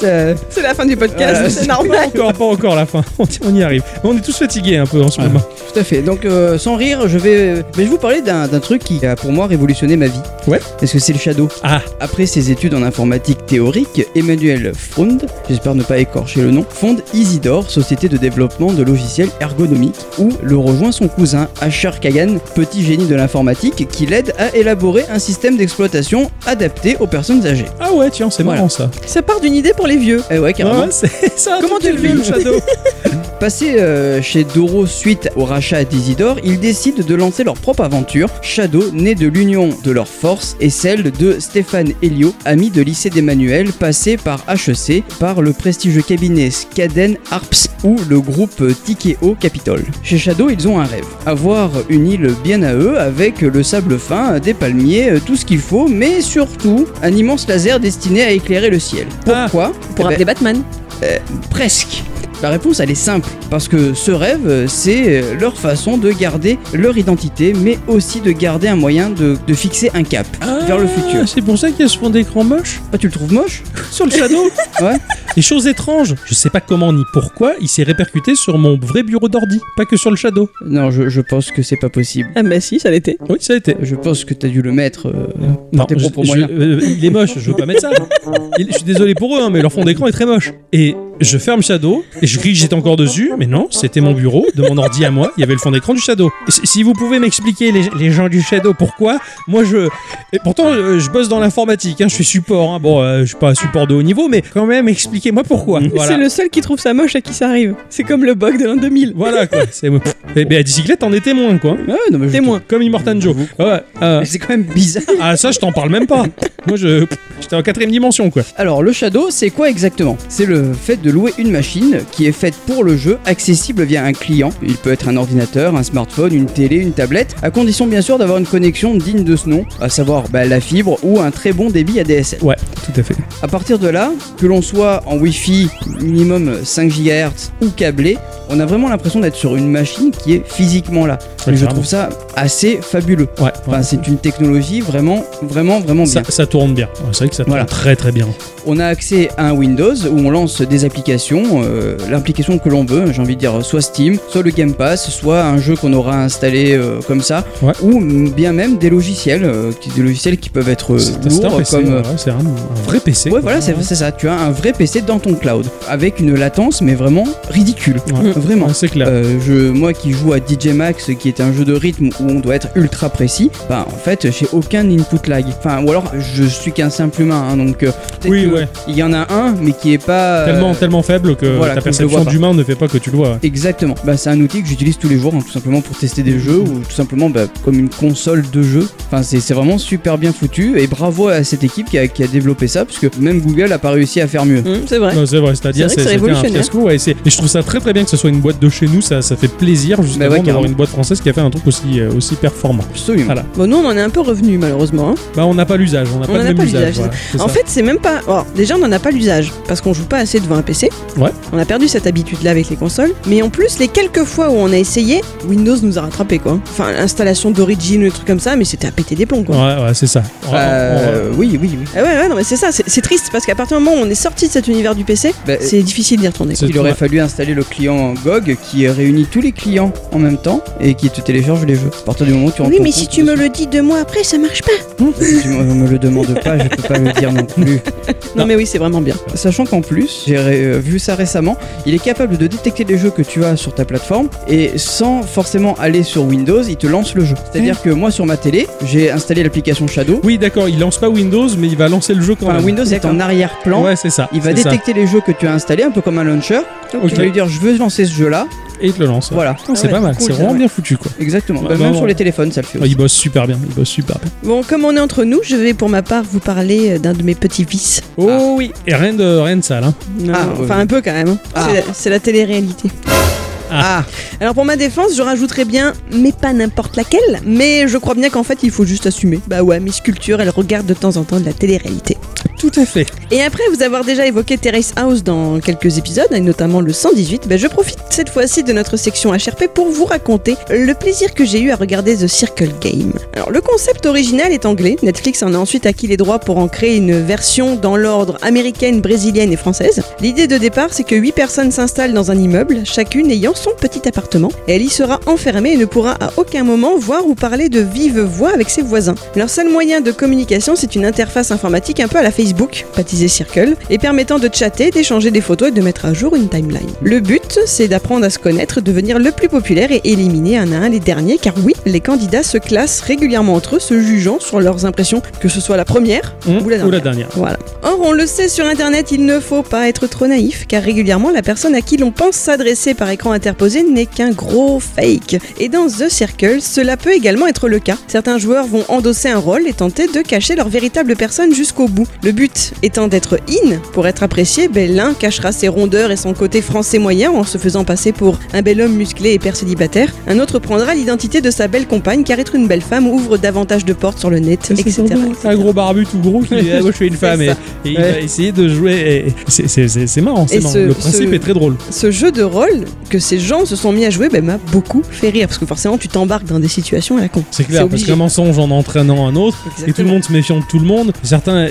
S2: C'est-
S3: la fin du podcast,
S2: Voilà,
S3: c'est
S2: c'est
S3: normal.
S1: Pas encore, pas encore la fin. On y- on y arrive. On est tous fatigués un peu en ce
S2: Ouais.
S1: moment.
S2: Tout à fait. Donc, euh, sans rire, je vais, mais je vous parler d'un d'un truc qui a pour moi révolutionné ma vie.
S1: Ouais.
S2: Parce que c'est le Shadow?
S1: Ah,
S2: Après ses études en informatique théorique, Emmanuel Freund, j'espère ne pas écorcher le nom, fonde Isidore, société de développement de logiciels ergonomiques, où le rejoint son cousin Asher Kagan, petit génie de l'informatique, qui l'aide à élaborer un système d'exploitation adapté aux personnes âgées.
S1: ah ouais, tiens, c'est
S2: Voilà.
S1: marrant ça.
S3: Ça part d'une idée pour les vieux.
S2: Eh ouais, carrément.
S1: Ah ouais, c'est ça.
S3: Comment tu le vis
S1: le Shadow
S2: Passé euh, chez Doro suite au rachat d'Isidore, ils décident de lancer leur propre aventure, Shadow, né de l'union de leurs forces et celle de Stéphane Helio, ami de lycée d'Emmanuel, passé par HEC, par le prestigieux cabinet Skaden Harps ou le groupe Tikeo Capitol. Chez Shadow, ils ont un rêve, avoir une île bien à eux avec le sable fin, des palmiers, euh, tout ce qu'il faut, mais surtout un immense laser destiné à éclairer le ciel.
S1: Ah.
S2: Pourquoi?
S3: Pour
S2: Eh ben,
S3: appeler Batman.
S2: Presque. La réponse elle est simple, parce que ce rêve c'est euh, leur façon de garder leur identité, mais aussi de garder un moyen de, de fixer un cap vers le futur.
S1: Ah, C'est pour ça qu'il y a ce fond d'écran moche
S2: Ah, tu le trouves moche?
S1: Sur le Shadow?
S2: Ouais.
S1: Et chose étrange, je sais pas comment ni pourquoi, il s'est répercuté sur mon vrai bureau d'ordi, pas que sur le Shadow.
S2: Non, je, je pense que c'est pas possible.
S3: Ah bah si, ça l'était.
S1: Oui, ça été.
S2: Je pense que t'as dû le mettre. euh,
S1: Non,
S2: tes
S1: je-
S2: propres
S1: je-
S2: moyens.
S1: euh, il est moche, je veux pas mettre ça. Il- je suis désolé pour eux, hein, mais leur fond d'écran est très moche. Et je ferme Shadow, et je crie que j'étais encore dessus, mais non, c'était mon bureau, de mon ordi à moi, il y avait le fond d'écran du Shadow. Si- vous pouvez m'expliquer, les, les gens du Shadow, pourquoi, moi je... Et pourtant, euh, je bosse dans l'informatique, hein, je suis support, hein. bon, euh, je suis pas support de haut niveau, mais quand même, expliquez-moi pourquoi. Voilà.
S3: C'est le seul qui trouve ça moche à qui ça arrive. C'est comme le bug de l'an 2000.
S1: Voilà quoi, c'est... Et ben, à bicyclette, t'en es témoin quoi.
S2: Ah, non, mais je-
S3: Témoin.
S1: Comme Immortan Joe. Ouais, euh,
S2: Mais c'est quand même bizarre.
S1: ah ça, je t'en parle même pas. Moi, je... J'étais en quatrième dimension quoi.
S2: Alors, le Shadow, c'est quoi exactement? C'est le fait de louer une machine qui est faite pour le jeu, accessible via un client. Il peut être un ordinateur, un smartphone, une télé, une tablette, à condition bien sûr d'avoir une connexion digne de ce nom, à savoir bah, la fibre ou un très bon débit ADSL.
S1: Ouais, tout à fait.
S2: À partir de là, que l'on soit en Wi-Fi minimum 5 GHz ou câblé, on a vraiment l'impression d'être sur une machine qui est physiquement là.
S1: Ouais,
S2: Et je trouve ça assez fabuleux.
S1: Ouais,
S2: Enfin,
S1: ouais.
S2: c'est une technologie vraiment, vraiment, vraiment bien.
S1: ça tourne bien. C'est vrai que ça tourne
S2: Voilà.
S1: très très bien.
S2: On a accès à un Windows où on lance des applications, euh, l'application que l'on veut, j'ai envie de dire soit Steam, soit le Game Pass, soit un jeu qu'on aura installé euh, comme ça,
S1: Ouais.
S2: ou bien même des logiciels, euh, qui- des logiciels qui peuvent être
S1: C'est c'est un
S2: lourds
S1: PC,
S2: comme
S1: ouais, c'est un, un vrai PC.
S2: Ouais, voilà, c'est ça. Tu as un vrai PC dans ton cloud avec une latence, mais vraiment ridicule.
S1: Ouais.
S2: Vraiment.
S1: Ouais, c'est clair.
S2: Euh, je, moi qui joue à DJ Max, qui est un jeu de rythme où on doit être ultra précis, bah en fait j'ai aucun input lag. Enfin, ou alors je suis qu'un simple humain, hein, donc
S1: Oui, ouais.
S2: il y en a un, mais qui est pas
S1: tellement, tellement faible que
S2: voilà,
S1: ta perception d'humain ne fait pas que tu le vois.
S2: Exactement. Bah, c'est un outil que j'utilise tous les jours, hein, tout simplement pour tester des jeux ou tout simplement bah, comme une console de jeu. Enfin, c'est c'est vraiment super bien foutu et bravo à cette équipe qui a, qui a développé ça, parce que même Google a pas réussi à faire mieux.
S3: Hum, c'est vrai.
S1: C'est vrai, c'est-à-dire
S3: C'est
S1: un
S3: révolutionnaire.
S1: fiasco. Ouais, et c'est- et je trouve ça très très bien que ce soit une boîte de chez nous, ça, ça fait plaisir justement
S2: Bah ouais,
S1: d'avoir une boîte française qui a fait un truc aussi, euh, aussi performant.
S2: Absolument.
S1: Voilà.
S3: Bon, nous, on en est un peu revenu, malheureusement. hein.
S1: Bah on n'a pas l'usage, on n'a pas le même
S3: pas
S1: usage.
S3: l'usage,
S1: voilà, c'est
S3: En
S1: ça.
S3: fait, c'est même pas. alors, déjà, on n'en a pas l'usage parce qu'on joue pas assez devant un PC.
S1: Ouais.
S3: On a perdu cette habitude-là avec les consoles. Mais en plus, les quelques fois où on a essayé, Windows nous a rattrapé quoi. Enfin, l'installation d'origine ou des trucs comme ça, mais c'était à péter des plombs quoi.
S1: Ouais, ouais, c'est ça. On- on-
S2: Euh, oui, oui, oui.
S3: Ah ouais, ouais, non, mais c'est ça, c'est triste parce qu'à partir du moment où on est sorti de cet univers du PC,
S2: Bah,
S3: c'est difficile d'y retourner.
S2: Il aurait
S1: Ouais.
S2: fallu installer le client GOG qui réunit tous les clients en même temps et qui te télécharge les jeux. À partir du moment où tu rentres
S3: Oui, mais si tu me le dis deux mois après, ça marche pas.
S2: Si tu me le demandes pas, je peux pas le dire non plus.
S3: Non, mais oui, c'est vraiment bien.
S2: Sachant qu'en plus, j'ai euh, vu ça récemment, il est capable de détecter les jeux que tu as sur ta plateforme et sans forcément aller sur Windows, il te lance le jeu. C'est-à-dire que moi sur ma télé, j'ai installé l'application Shadow.
S1: Oui, d'accord, il lance pas Windows, mais il va lancer le jeu quand
S2: Enfin,
S1: même.
S2: Windows est en arrière-plan.
S1: Ouais, c'est ça.
S2: Il va
S1: ça.
S2: détecter les jeux que tu as installés, un peu comme un launcher.
S1: Ok.
S2: Tu vas lui dire je veux lancer ce jeu-là.
S1: Et il te le lance.
S2: Voilà,
S1: Non, c'est
S3: ouais,
S1: pas mal,
S3: cool,
S1: c'est vraiment
S3: ouais.
S1: bien foutu quoi.
S2: exactement.
S1: Ouais,
S2: Bah, même
S1: vraiment.
S2: sur les téléphones, ça le fait
S1: Ah,
S2: aussi.
S1: il bosse super bien, il bosse super bien.
S3: Bon, comme on est entre nous, je vais pour ma part vous parler euh, d'un de mes petits vices.
S1: Oh oui, et rien de, rien de sale. Hein.
S3: Non,
S2: Ah,
S3: enfin,
S2: ouais.
S3: un peu quand même. hein.
S2: Ah.
S3: C'est la- la télé-réalité.
S2: Ah,
S3: Alors pour ma défense, je rajouterais bien, mais pas n'importe laquelle, mais je crois bien qu'en fait il faut juste assumer. Bah ouais, mes sculptures, elles regardent de temps en temps de la télé-réalité.
S1: Tout à fait.
S3: Et après vous avoir déjà évoqué Terrace House dans quelques épisodes, et notamment le 118, bah je profite cette fois-ci de notre section HRP pour vous raconter le plaisir que j'ai eu à regarder The Circle Game. Alors le concept original est anglais, Netflix en a ensuite acquis les droits pour en créer une version dans l'ordre américaine, brésilienne et française. L'idée de départ c'est que 8 personnes s'installent dans un immeuble, chacune ayant son petit appartement, et elle y sera enfermée et ne pourra à aucun moment voir ou parler de vive voix avec ses voisins. Leur seul moyen de communication c'est une interface informatique un peu à la Facebook, baptisée Circle, et permettant de chatter, d'échanger des photos et de mettre à jour une timeline. Le but, c'est d'apprendre à se connaître, devenir le plus populaire et éliminer un à un les derniers, car oui, les candidats se classent régulièrement entre eux, se jugeant sur leurs impressions, que ce soit la première
S1: Hum,
S3: ou la dernière.
S1: dernière.
S3: Voilà. Or, on le sait sur internet, il ne faut pas être trop naïf, car régulièrement, la personne à qui l'on pense s'adresser par écran interposé n'est qu'un gros fake. Et dans The Circle, cela peut également être le cas. Certains joueurs vont endosser un rôle et tenter de cacher leur véritable personne jusqu'au bout. Le but étant d'être in pour être apprécié, ben, l'un cachera ses rondeurs et son côté français moyen en se faisant passer pour un bel homme musclé et père célibataire. Un autre prendra l'identité de sa belle compagne, car être une belle femme ouvre davantage de portes sur le net, etc.
S1: C'est un gros barbu tout gros qui dit ah, Moi je suis une femme et, il
S2: Ouais.
S1: va essayer de jouer. C'est marrant, c'est marrant.
S3: ce-
S1: Le principe
S3: ce-
S1: est très drôle.
S3: ce jeu de rôle que ces gens se sont mis à jouer ben, m'a beaucoup fait rire parce que forcément tu t'embarques dans des situations à la con.
S1: C'est clair, parce qu'un mensonge en entraînant un autre, et tout le
S3: Exactement.
S1: monde se méfiant de tout le monde. Certains,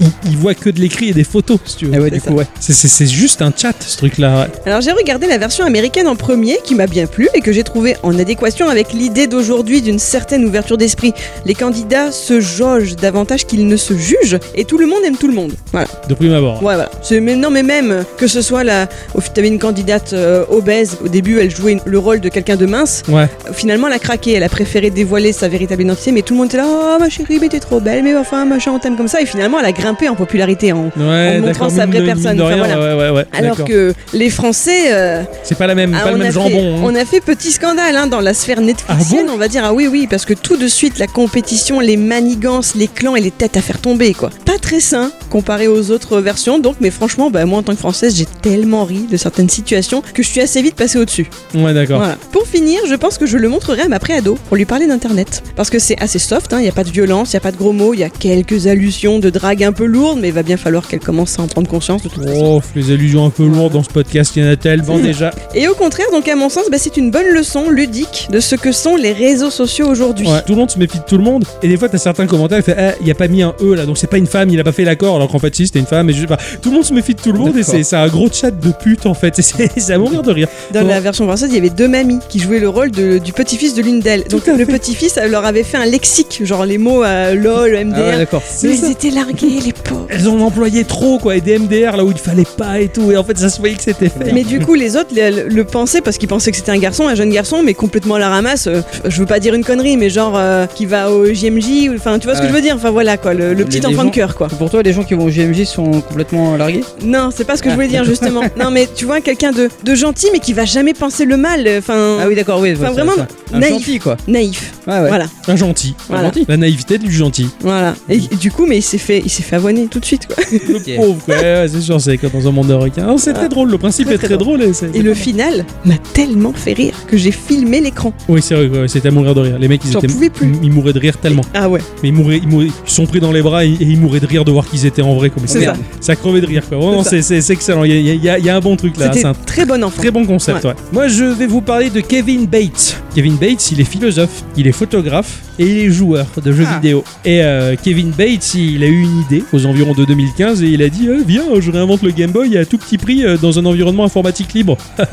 S1: ils, ils voient que de l'écrit et des photos, si tu veux.
S2: Eh ouais,
S3: C'est
S2: du
S3: ça.
S2: coup, ouais.
S1: C'est- C'est c'est juste un chat, ce truc-là.
S3: Alors j'ai regardé la version américaine en premier qui m'a bien plu et que j'ai trouvé en adéquation avec l'idée d'aujourd'hui d'une certaine ouverture d'esprit. Les candidats se jaugent davantage qu'ils ne se jugent et tout le monde aime tout le monde. Voilà.
S1: De prime abord.
S3: Ouais, voilà. C'est- Mais non, mais même que ce soit la. au- T'avais une candidate euh, obèse. Au début, elle jouait le rôle de quelqu'un de mince.
S1: Ouais.
S3: Finalement, elle a craqué. Elle a préféré dévoiler sa véritable identité. Mais tout le monde était là. Oh, ma chérie, mais t'es trop belle. Mais enfin, machin, on t'aime comme ça. Et finalement, elle a grimpé en popularité en,
S1: Ouais,
S3: en montrant sa vraie
S1: de-
S3: personne.
S1: de
S3: Enfin,
S1: rien,
S3: voilà.
S1: ouais, ouais, ouais,
S3: Alors que les Français, euh,
S1: C'est pas, la même,
S3: ah,
S1: pas le
S3: on,
S1: même
S3: a fait,
S1: jambon. hein.
S3: on a fait petit scandale hein, dans la sphère Netflixienne,
S1: Ah bon
S3: on va dire. Ah oui, oui, parce que tout de suite, la compétition, les manigances, les clans et les têtes à faire tomber, quoi. Pas très sain comparé aux autres versions, donc, mais franchement, bah, moi en tant que Française, j'ai tellement ri de certaines situations que je suis assez vite passée au-dessus.
S1: Ouais, d'accord.
S3: Voilà. Pour finir, je pense que je le montrerai à ma préado pour lui parler d'internet. Parce que c'est assez soft, il n'y a pas de violence, il n'y a pas de gros mots, il y a quelques allusions de drague un peu lourdes, mais il va bien falloir qu'elle commence à en prendre conscience de toute façon.
S1: Oh, les allusions un peu lourdes dans ce podcast, il y en a tellement déjà.
S3: Et au contraire, donc à mon sens, bah, c'est une bonne leçon ludique de ce que sont les réseaux sociaux aujourd'hui.
S1: Ouais, tout le monde se méfie de tout le monde. Et des fois, t'as certains commentaires qui font Eh, il a pas mis un E là, donc c'est pas une femme, il a pas fait l'accord. Alors qu'en fait, si, c'était une femme. Et je sais pas. Tout le monde se méfie de tout le monde et c'est un gros chat de pute en fait. C'est à mourir de rire.
S3: Dans la version française, il y avait deux mamies qui jouaient le rôle de- du petit-fils de l'une d'elles. Donc le petit-fils leur avait fait un lexique, genre les mots euh, LOL, MDR.
S2: Ah ouais,
S3: mais ils étaient largués, les pauvres.
S1: Elles ont employé trop quoi, et des MDR là où il fallait pas et tout. Et en fait, ça se voyait que c'était fait.
S3: Mais du coup, les autres le, le pensaient parce qu'ils pensaient que c'était un garçon, un jeune garçon, mais complètement à la ramasse. euh, je veux pas dire une connerie, mais genre euh, qui va au JMJ, enfin, tu vois ce que je veux dire? Enfin voilà quoi, le, petit
S2: les
S3: enfant
S2: gens-
S3: de cœur quoi.
S2: Pour toi, les gens qui vont au GMJ sont complètement largués?
S3: Non, c'est pas ce que je voulais dire justement. Non, mais tu vois, quelqu'un de, de gentil, mais qui va jamais penser le mal. Enfin,
S2: Ah oui, d'accord, oui.
S3: Enfin, vraiment
S2: Un
S3: naïf.
S2: gentil, quoi.
S3: naïf.
S2: Ouais, ouais.
S3: Voilà,
S1: Un gentil.
S3: Voilà.
S2: gentil.
S1: La naïveté du gentil.
S3: voilà. Et, et du coup, mais il s'est fait, il s'est fait avoiner tout de suite quoi.
S1: Le pauvre quoi. Ouais, ouais, c'est sûr, c'est comme dans un monde de requins. Non, C'est très drôle, le principe
S3: Très,
S1: est
S3: très
S1: très drôle. et
S3: Et le final m'a tellement fait rire que j'ai filmé l'écran.
S1: Oui, c'est vrai, ouais, c'était à mourir de rire. Les mecs, ils étaient.
S3: plus.
S1: Ils mouraient de rire tellement.
S3: Ah ouais.
S1: Mais ils, mouraient, ils, mouraient- ils sont pris dans les bras et, et ils mouraient de rire de voir qu'ils étaient en vrai. Comme
S3: C'est
S1: ça. Ça crevait de rire quoi. Vraiment,
S3: C'est ça.
S1: c'est c'est- c'est excellent. Il y a, y y un bon truc là. C'est un
S3: très bon enfant.
S1: Très bon concept, ouais. Moi, je vais vous parler de Kevin Bates. Kevin Bates, il est philosophe, il est photographe et il est joueur de jeux
S2: Ah.
S1: vidéo. Et euh, Kevin Bates, il a eu une idée aux environs de 2015 et il a dit euh, Viens, je réinvente le Game Boy à tout petit prix euh, dans un environnement informatique libre.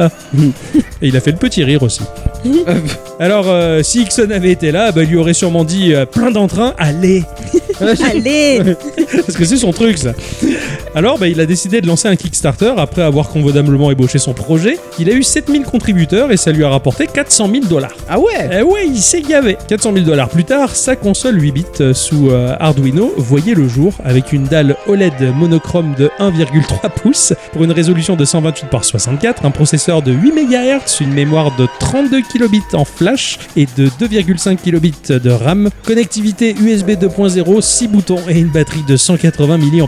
S1: et il a fait le petit rire aussi. Alors, euh, si Ixon avait été là, bah, il lui aurait sûrement dit euh, plein d'entrain Allez
S3: Allez
S1: parce que c'est son truc ça. Alors bah, il a décidé de lancer un Kickstarter après avoir convenablement ébauché son projet. Il a eu 7000 contributeurs et ça lui a rapporté 400 000 dollars.
S2: Ah ouais
S1: Eh ouais, il s'est gavé. 400 000 dollars plus tard, sa console 8 bits euh, sous euh, Arduino voyait le jour avec une dalle OLED monochrome de 1,3 pouces pour une résolution de 128 par 64, un processeur de 8 MHz, une mémoire de 32 kilobits en flash et de 2,5 kilobits de RAM, connectivité USB 2.0, 6 boutons et une batterie de 180 mAh.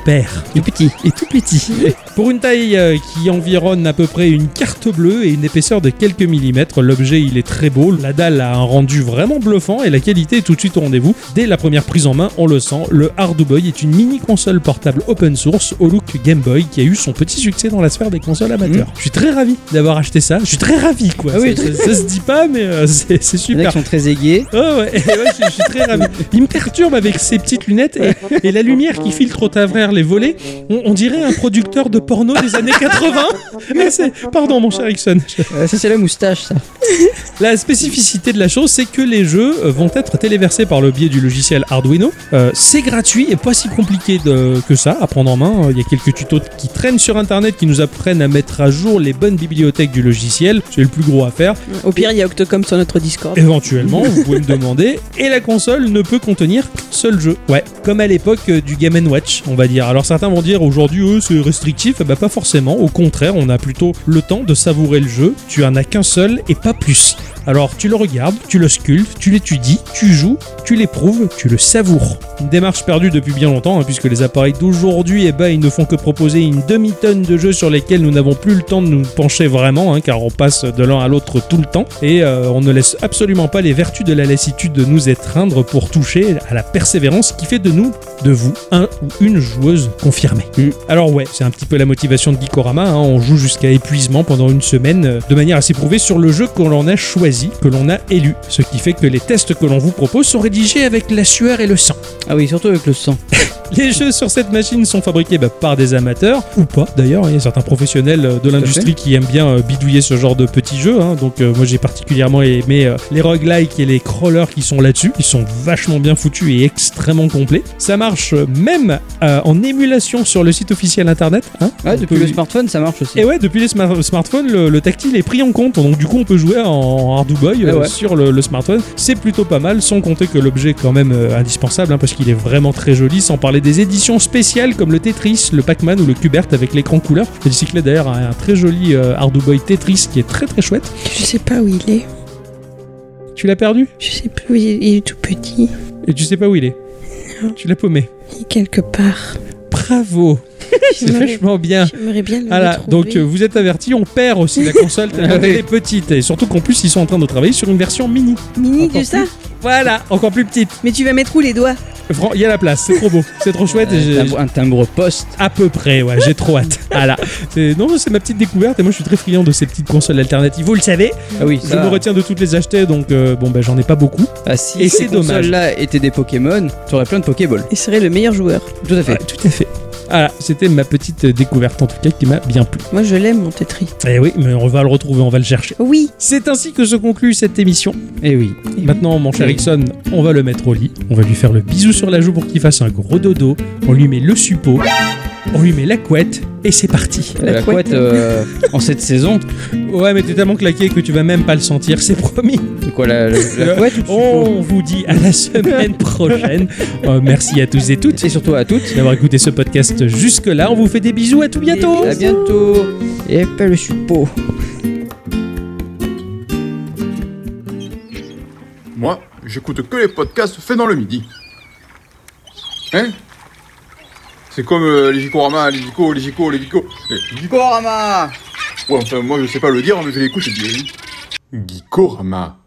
S2: Tout petit.
S1: Et tout petit. Pour une taille euh, qui environne à peu près une carte bleue et une épaisseur de quelques millimètres, l'objet il est très beau. La dalle a un rendu vraiment bluffant et la qualité est tout de suite au rendez-vous. Dès la première prise en main, on le sent. Le Hardboy est une mini console portable open source au look Game Boy qui a eu son petit succès dans la sphère des consoles amateurs. Je suis très ravi d'avoir acheté ça. Je suis très ravi quoi.
S2: Ah oui.
S1: ça, ça- ça se dit pas mais euh, c'est super.
S2: qui sont très aigués.
S1: Oh ouais, ouais, je, je suis très ravi. Il me perturbe avec ses petites lunettes et, et la lumière qui filtre au travers les volets. On, on dirait un producteur de porno des années 80. Mais c'est- Pardon, mon cher Ixon.
S2: Euh, ça, c'est la moustache, ça.
S1: La spécificité de la chose, c'est que les jeux euh, vont être téléversés par le biais du logiciel Arduino. Euh, c'est gratuit et pas si compliqué de- que ça à prendre en main. Il y a quelques tutos qui traînent sur internet qui nous apprennent à mettre à jour les bonnes bibliothèques du logiciel. C'est le plus gros à faire.
S3: Au pire, il y a Octocom sur notre Discord.
S1: Éventuellement, vous pouvez me demander. Et la console ne peut contenir qu'un seul jeu. Ouais, comme à l'époque du Game Watch, on va dire. Alors certains vont dire aujourd'hui, eux, c'est restrictif. Ben, pas forcément. Au contraire, on a plutôt le temps de savourer le jeu. Tu en as qu'un seul et pas plus. Alors tu le regardes, tu le sculptes, tu l'étudies, tu joues, tu l'éprouves, tu le savoures. Une démarche perdue depuis bien longtemps, hein, puisque les appareils d'aujourd'hui, eh ben, ils ne font que proposer une demi-tonne de jeux sur lesquels nous n'avons plus le temps de nous pencher vraiment, hein, car on passe de l'un à l'autre tout le temps, et euh, on ne laisse absolument pas les vertus de la lassitude de nous étreindre pour toucher à la persévérance qui fait de nous, de vous, un ou une joueuse confirmée.
S2: Mm.
S1: Alors ouais, c'est un petit peu la motivation de Geekorama, hein, on joue jusqu'à épuisement pendant une semaine, euh, de manière à s'éprouver sur le jeu que l'on a choisi, que l'on a élu, ce qui fait que les tests que l'on vous propose sont rédigés avec la sueur et le sang.
S2: Ah oui, surtout avec le sang.
S1: Les jeux sur cette machine sont fabriqués bah, par des amateurs, ou pas d'ailleurs, il y a certains professionnels euh, de l'industrie qui aiment bien euh, bidouiller ce genre de petits jeux, hein. donc euh, moi j'ai particulièrement aimé euh, les roguelikes et les crawlers qui sont là-dessus, ils sont vachement bien foutus et extrêmement complets. Ça marche même en émulation sur le site officiel internet. hein.
S2: Ouais, depuis
S1: peut-
S2: le smartphone, ça marche aussi.
S1: et ouais, depuis les smart- smartphones, le, le tactile est pris en compte. Donc du coup, on peut jouer en Hardoo Boy euh,
S2: ouais.
S1: sur le, le smartphone. C'est plutôt pas mal, sans compter que l'objet est quand même euh, indispensable, hein, parce qu'il est vraiment très joli, sans parler des éditions spéciales comme le Tetris, le Pac-Man ou le Cubert avec l'écran couleur. Le bicyclette d'ailleurs a un très joli euh, Hardoo Boy Tetris qui est très très chouette.
S3: Je sais pas où il est.
S1: Tu l'as perdu?
S3: Je sais plus où il est. Il est tout petit.
S1: et tu sais pas où il est?
S3: Non.
S1: Tu l'as paumé.
S3: Il est quelque part.
S1: Bravo C'est vachement bien.
S3: J'aimerais bien le
S1: Voilà,
S3: retrouver.
S1: donc euh, vous êtes avertis, on perd aussi la console tellement
S2: Ah oui.
S1: elle est petite. Et surtout qu'en plus, ils sont en train de travailler sur une version mini.
S3: Mini
S1: encore
S3: du ça
S1: Voilà, encore plus petite.
S3: Mais tu vas mettre où les doigts?
S1: Fran- Il y a la place, c'est trop beau, c'est trop chouette. et j'ai-
S2: Un timbre- un timbre poste.
S1: À peu près, ouais, j'ai trop hâte. Voilà. C'est- Non, c'est ma petite découverte et moi je suis très friand de ces petites consoles alternatives. Vous le savez,
S2: Ah oui,
S1: je
S2: ça.
S1: me retiens de toutes les acheter donc euh, bon, ben j'en ai pas beaucoup.
S2: Ah, si
S1: Et
S2: ces
S1: c'est dommage.
S2: consoles-là étaient des Pokémon, t'aurais plein de Pokéballs.
S3: Il serait le meilleur joueur.
S2: Tout à fait.
S1: Ouais, tout à fait. Voilà, c'était ma petite découverte en tout cas qui m'a bien plu.
S3: Moi, je l'aime, mon Tetris.
S1: Et oui, mais on va le retrouver, on va le chercher.
S3: Oui.
S1: C'est ainsi que se conclut cette émission.
S2: Eh oui.
S1: Maintenant, mon cher
S2: Oui.
S1: Ixon, on va le mettre au lit. On va lui faire le bisou sur la joue pour qu'il fasse un gros dodo. On lui met le suppôt. On lui met la couette. Et c'est parti.
S3: La
S2: La,
S3: couette.
S2: couette euh, en cette saison.
S1: Ouais, mais t'es tellement claqué que tu vas même pas le sentir, c'est promis.
S2: C'est quoi la, la, la couette
S1: On vous dit à la semaine prochaine. Euh, merci à tous et toutes
S2: Et surtout à toutes.
S1: d'avoir écouté ce podcast jusque-là. On vous fait des bisous. À tout bientôt.
S2: À bientôt. Et pas le suppôt.
S6: Moi, j'écoute que les podcasts faits dans le midi. Hein? C'est comme euh, les Gikorama, les Gico, les Gico, les Gico. Eh, Gikorama Ouais, enfin, moi je sais pas le dire, mais je l'écoute bien. Gikorama.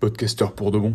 S6: Podcaster pour de bon.